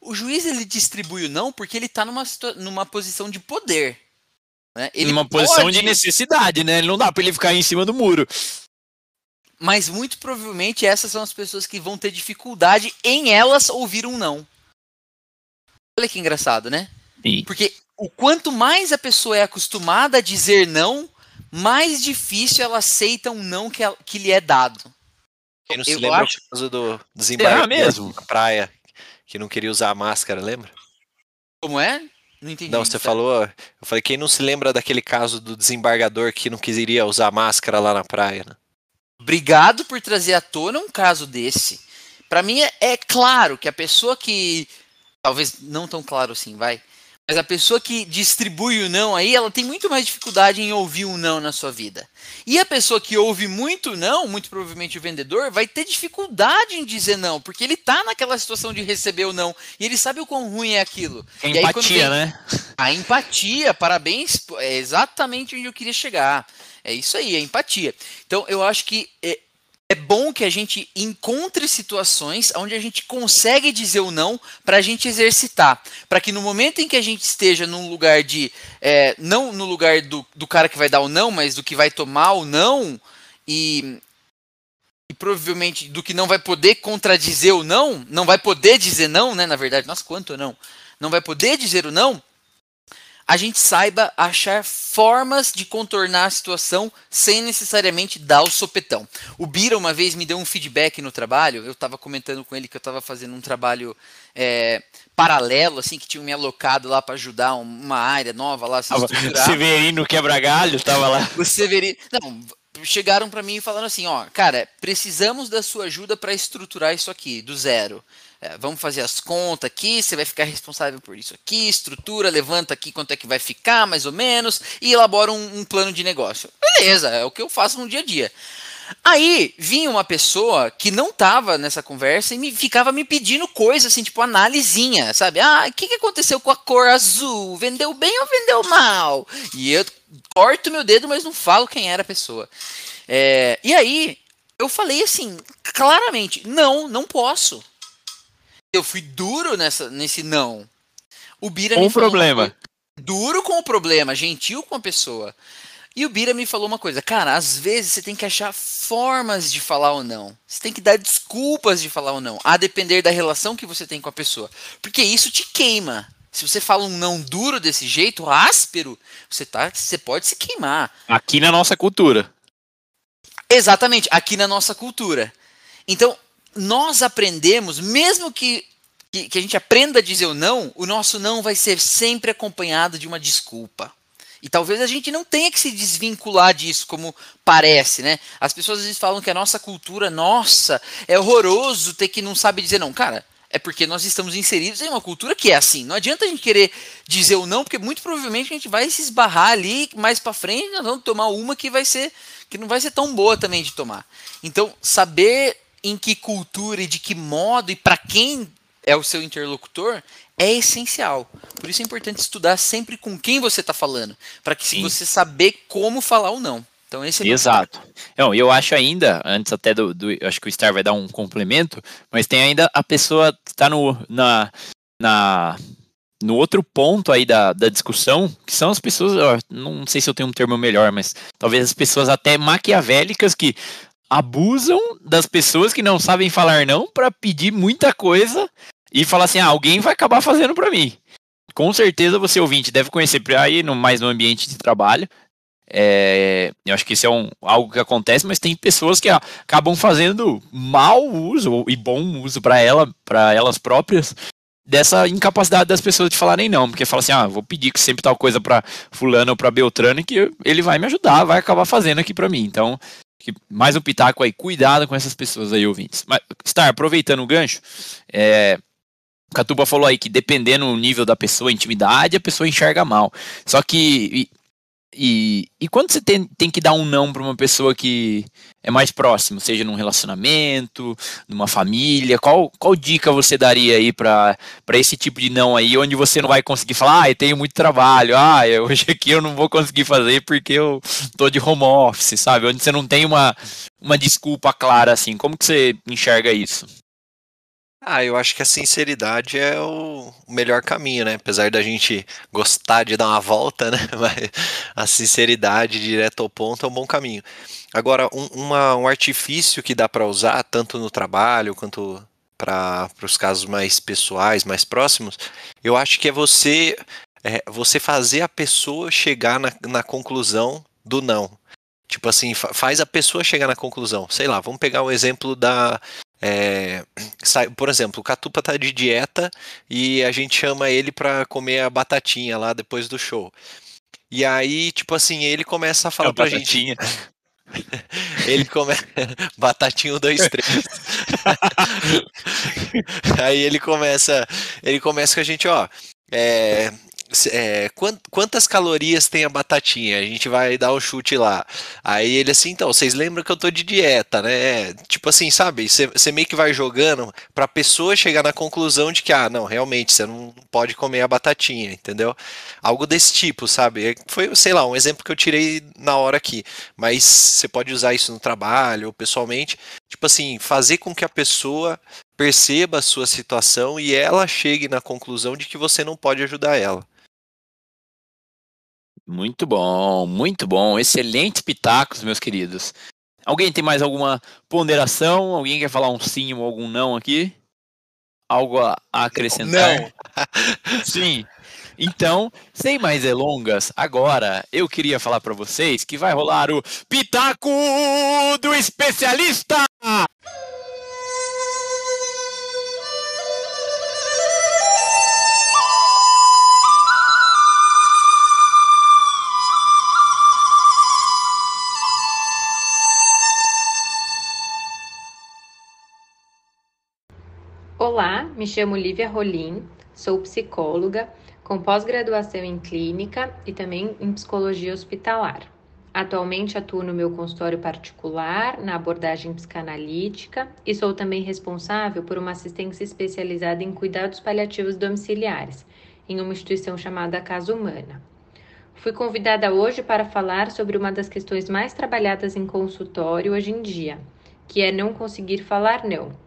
O juiz ele distribui o não porque ele está numa, numa posição de poder. Né? Ele numa pode... posição de necessidade, né? Não dá para ele ficar em cima do muro. Mas muito provavelmente essas são as pessoas que vão ter dificuldade em elas ouvir um não. Olha que engraçado, né? Sim. Porque o quanto mais a pessoa é acostumada a dizer não, mais difícil ela aceita um não que, que lhe é dado. Quem não se lembra acho... por causa do desembarque mesmo? na praia, que não queria usar a máscara, lembra? Como é? Não entendi. Não, você falou. Eu falei, quem não se lembra daquele caso do desembargador que não queria usar máscara lá na praia, né? Obrigado por trazer à tona um caso desse. Para mim é, é, claro que a pessoa que talvez não tão claro assim, vai. Mas a pessoa que distribui o não aí, ela tem muito mais dificuldade em ouvir um não na sua vida. E a pessoa que ouve muito não, muito provavelmente o vendedor, vai ter dificuldade em dizer não, porque ele está naquela situação de receber o não e ele sabe o quão ruim é aquilo. É empatia, vem... né? A empatia, parabéns, é exatamente onde eu queria chegar. É isso aí, é empatia. Então eu acho que é, é bom que a gente encontre situações onde a gente consegue dizer o não para a gente exercitar. Para que no momento em que a gente esteja num lugar de. É, não no lugar do, do cara que vai dar o não, mas do que vai tomar o não e, e provavelmente do que não vai poder contradizer o não, não vai poder dizer não, né? Na verdade, nossa, quanto não? Não vai poder dizer o não a gente saiba achar formas de contornar a situação sem necessariamente dar o sopetão. O Bira uma vez me deu um feedback no trabalho, eu estava comentando com ele que eu estava fazendo um trabalho é, paralelo, assim, que tinha me alocado lá para ajudar uma área nova lá. O Severino Quebra-Galho estava lá. O Severino... Não, chegaram para mim falando assim, ó, cara, precisamos da sua ajuda para estruturar isso aqui, do zero. É, vamos fazer as contas aqui, você vai ficar responsável por isso aqui, estrutura, levanta aqui quanto é que vai ficar, mais ou menos, e elabora um, um plano de negócio. Beleza, é o que eu faço no dia a dia. Aí vinha uma pessoa que não estava nessa conversa e me, ficava me pedindo coisa assim, tipo analisinha, sabe? Ah, o que, que aconteceu com a cor azul? Vendeu bem ou vendeu mal? E eu corto meu dedo, mas não falo quem era a pessoa. É, e aí eu falei assim, claramente, não, não posso. Eu fui duro nessa, nesse não. O Bira falou problema. duro com o problema, gentil com a pessoa. E o Bira me falou uma coisa, cara, às vezes você tem que achar formas de falar ou não. Você tem que dar desculpas de falar ou não, a depender da relação que você tem com a pessoa. Porque isso te queima. Se você fala um não duro desse jeito, áspero, você, tá, você pode se queimar. Aqui na nossa cultura. Exatamente, aqui na nossa cultura. Então, nós aprendemos, mesmo que, que, que, a gente aprenda a dizer o não, o nosso não vai ser sempre acompanhado de uma desculpa. E talvez a gente não tenha que se desvincular disso, como parece, né? As pessoas às vezes falam que a nossa cultura, nossa, é horroroso ter que não sabe dizer não. Cara, é porque nós estamos inseridos em uma cultura que é assim. Não adianta a gente querer dizer o não, porque muito provavelmente a gente vai se esbarrar ali mais para frente, nós vamos tomar uma que vai ser que não vai ser tão boa também de tomar. Então, saber em que cultura e de que modo e para quem é o seu interlocutor é essencial. Por isso é importante estudar sempre com quem você está falando, para que Sim. você saber como falar ou não. Então esse é Exato. Não, eu acho ainda, antes até do, do, acho que o Star vai dar um complemento, mas tem ainda a pessoa que está no, na, na, no outro ponto aí da, da discussão, que são as pessoas, não sei se eu tenho um termo melhor, mas talvez as pessoas até maquiavélicas que abusam das pessoas que não sabem falar não para pedir muita coisa e falar assim, ah, alguém vai acabar fazendo para mim. Com certeza você ouvinte deve conhecer aí no mais no ambiente de trabalho. É, eu acho que isso é um, algo que acontece, mas tem pessoas que acabam fazendo mau uso e bom uso para ela, para elas próprias dessa incapacidade das pessoas de falarem não, porque fala assim, ah, vou pedir que sempre tal coisa para fulano ou para Beltrano que ele vai me ajudar, vai acabar fazendo aqui para mim. Então, que mais um pitaco aí, cuidado com essas pessoas aí, ouvintes. Mas, Star, aproveitando o gancho, é, Catuba falou aí que dependendo do nível da pessoa, intimidade, a pessoa enxerga mal. Só que e, e quando você tem, tem que dar um não para uma pessoa que é mais próximo, seja num relacionamento, numa família, qual, qual dica você daria aí para esse tipo de não aí, onde você não vai conseguir falar, ah, eu tenho muito trabalho, ah, hoje aqui eu não vou conseguir fazer porque eu tô de home office, sabe? Onde você não tem uma, uma desculpa clara assim. Como que você enxerga isso? Ah, eu acho que a sinceridade é o melhor caminho, né? Apesar da gente gostar de dar uma volta, né? Mas a sinceridade direto ao ponto é um bom caminho. Agora, um, uma, um artifício que dá para usar tanto no trabalho quanto para os casos mais pessoais, mais próximos, eu acho que é você é, você fazer a pessoa chegar na, na conclusão do não. Tipo assim, faz a pessoa chegar na conclusão. Sei lá, vamos pegar o exemplo da, é, por exemplo, o Catupa tá de dieta e a gente chama ele para comer a batatinha lá depois do show. E aí, tipo assim, ele começa a falar é pra batatinha. gente. ele começa. Batatinha 1, 2, 3. aí ele começa. Ele começa com a gente, ó. É, é, quantas calorias tem a batatinha? A gente vai dar um chute lá. Aí ele assim, então, vocês lembram que eu tô de dieta, né? Tipo assim, sabe? Você meio que vai jogando pra pessoa chegar na conclusão de que, ah, não, realmente, você não pode comer a batatinha, entendeu? Algo desse tipo, sabe? É, foi, sei lá, um exemplo que eu tirei na hora aqui. Mas você pode usar isso no trabalho ou pessoalmente. Tipo assim, fazer com que a pessoa perceba a sua situação e ela chegue na conclusão de que você não pode ajudar ela. Muito bom, muito bom. Excelentes pitacos, meus queridos. Alguém tem mais alguma ponderação? Alguém quer falar um sim ou algum não aqui? Algo a acrescentar? Não. sim. Então, sem mais delongas, agora eu queria falar para vocês que vai rolar o Pitaco do Especialista! Me chamo Lívia Rolim, sou psicóloga com pós-graduação em clínica e também em psicologia hospitalar. Atualmente atuo no meu consultório particular, na abordagem psicanalítica e sou também responsável por uma assistência especializada em cuidados paliativos domiciliares, em uma instituição chamada Casa Humana. Fui convidada hoje para falar sobre uma das questões mais trabalhadas em consultório hoje em dia, que é não conseguir falar não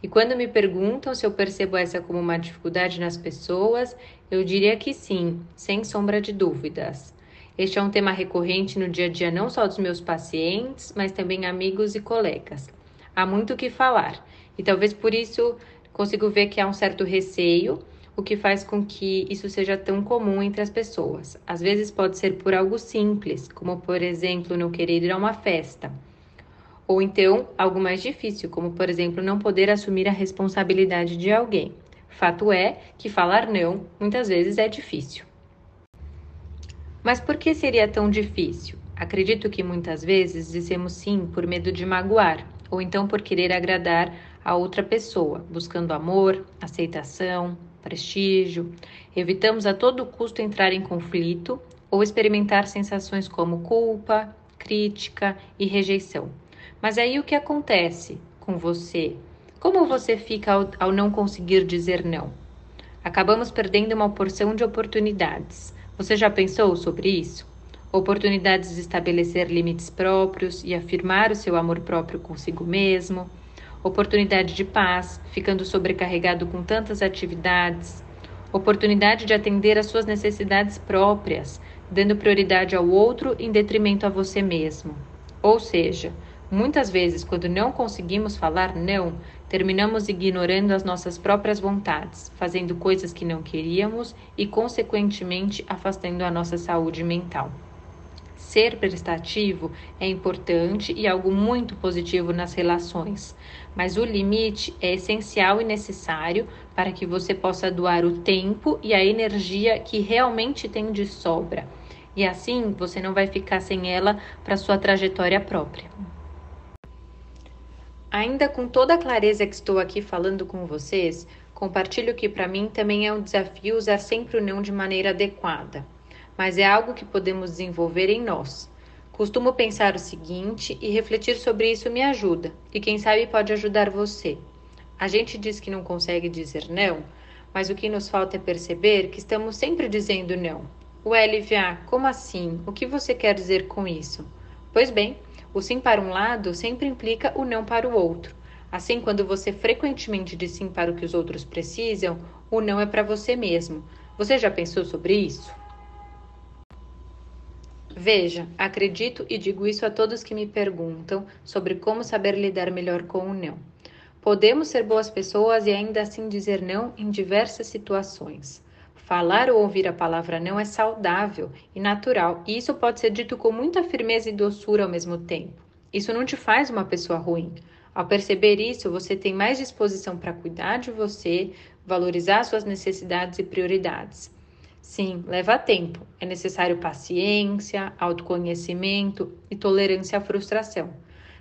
e quando me perguntam se eu percebo essa como uma dificuldade nas pessoas, eu diria que sim, sem sombra de dúvidas. Este é um tema recorrente no dia a dia não só dos meus pacientes, mas também amigos e colegas. Há muito o que falar, e talvez por isso consigo ver que há um certo receio, o que faz com que isso seja tão comum entre as pessoas. Às vezes pode ser por algo simples, como por exemplo não querer ir a uma festa ou então algo mais difícil, como por exemplo não poder assumir a responsabilidade de alguém. Fato é que falar não muitas vezes é difícil. Mas por que seria tão difícil? Acredito que muitas vezes dizemos sim por medo de magoar, ou então por querer agradar a outra pessoa, buscando amor, aceitação, prestígio. Evitamos a todo custo entrar em conflito ou experimentar sensações como culpa, crítica e rejeição. Mas aí o que acontece com você? Como você fica ao, ao não conseguir dizer não? Acabamos perdendo uma porção de oportunidades. Você já pensou sobre isso? Oportunidades de estabelecer limites próprios e afirmar o seu amor próprio consigo mesmo. Oportunidade de paz, ficando sobrecarregado com tantas atividades. Oportunidade de atender às suas necessidades próprias, dando prioridade ao outro em detrimento a você mesmo. Ou seja, Muitas vezes, quando não conseguimos falar não, terminamos ignorando as nossas próprias vontades, fazendo coisas que não queríamos e, consequentemente, afastando a nossa saúde mental. Ser prestativo é importante e algo muito positivo nas relações, mas o limite é essencial e necessário para que você possa doar o tempo e a energia que realmente tem de sobra. E assim você não vai ficar sem ela para sua trajetória própria. Ainda com toda a clareza que estou aqui falando com vocês, compartilho que para mim também é um desafio usar sempre o não de maneira adequada, mas é algo que podemos desenvolver em nós. Costumo pensar o seguinte e refletir sobre isso me ajuda, e quem sabe pode ajudar você. A gente diz que não consegue dizer não, mas o que nos falta é perceber que estamos sempre dizendo não. Ué, Livia, como assim? O que você quer dizer com isso? Pois bem, o sim para um lado sempre implica o não para o outro. Assim, quando você frequentemente diz sim para o que os outros precisam, o não é para você mesmo. Você já pensou sobre isso? Veja, acredito e digo isso a todos que me perguntam sobre como saber lidar melhor com o não. Podemos ser boas pessoas e ainda assim dizer não em diversas situações. Falar ou ouvir a palavra não é saudável e natural, e isso pode ser dito com muita firmeza e doçura ao mesmo tempo. Isso não te faz uma pessoa ruim. Ao perceber isso, você tem mais disposição para cuidar de você, valorizar suas necessidades e prioridades. Sim, leva tempo. É necessário paciência, autoconhecimento e tolerância à frustração.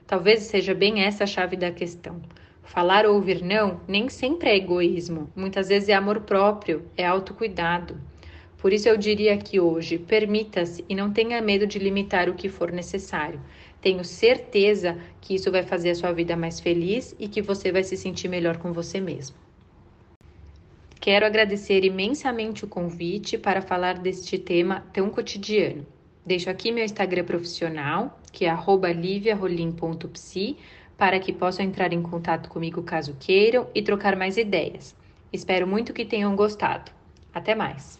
Talvez seja bem essa a chave da questão. Falar ou ouvir não nem sempre é egoísmo, muitas vezes é amor próprio, é autocuidado. Por isso eu diria aqui hoje: permita-se e não tenha medo de limitar o que for necessário. Tenho certeza que isso vai fazer a sua vida mais feliz e que você vai se sentir melhor com você mesmo. Quero agradecer imensamente o convite para falar deste tema tão cotidiano. Deixo aqui meu Instagram profissional, que é liviarolim.psi, para que possam entrar em contato comigo caso queiram e trocar mais ideias. Espero muito que tenham gostado. Até mais!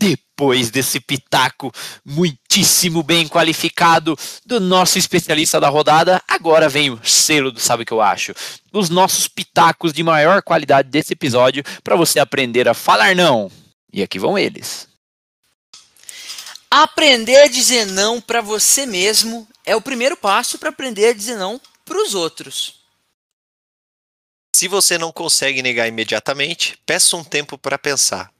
Depois desse pitaco muitíssimo bem qualificado do nosso especialista da rodada, agora vem o selo do Sabe o que eu acho. Os nossos pitacos de maior qualidade desse episódio para você aprender a falar não. E aqui vão eles. Aprender a dizer não para você mesmo é o primeiro passo para aprender a dizer não para os outros. Se você não consegue negar imediatamente, peça um tempo para pensar.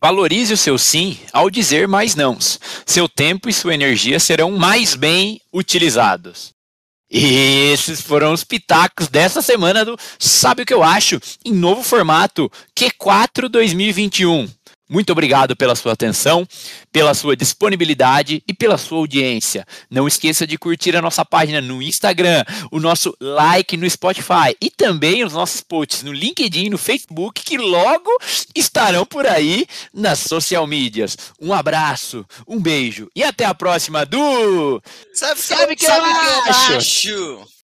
Valorize o seu sim ao dizer mais nãos. Seu tempo e sua energia serão mais bem utilizados. E esses foram os pitacos dessa semana do Sabe o que eu acho? Em novo formato Q4 2021. Muito obrigado pela sua atenção, pela sua disponibilidade e pela sua audiência. Não esqueça de curtir a nossa página no Instagram, o nosso like no Spotify e também os nossos posts no LinkedIn, no Facebook, que logo estarão por aí nas social medias. Um abraço, um beijo e até a próxima do Sabe, sabe, que, sabe eu que eu acho?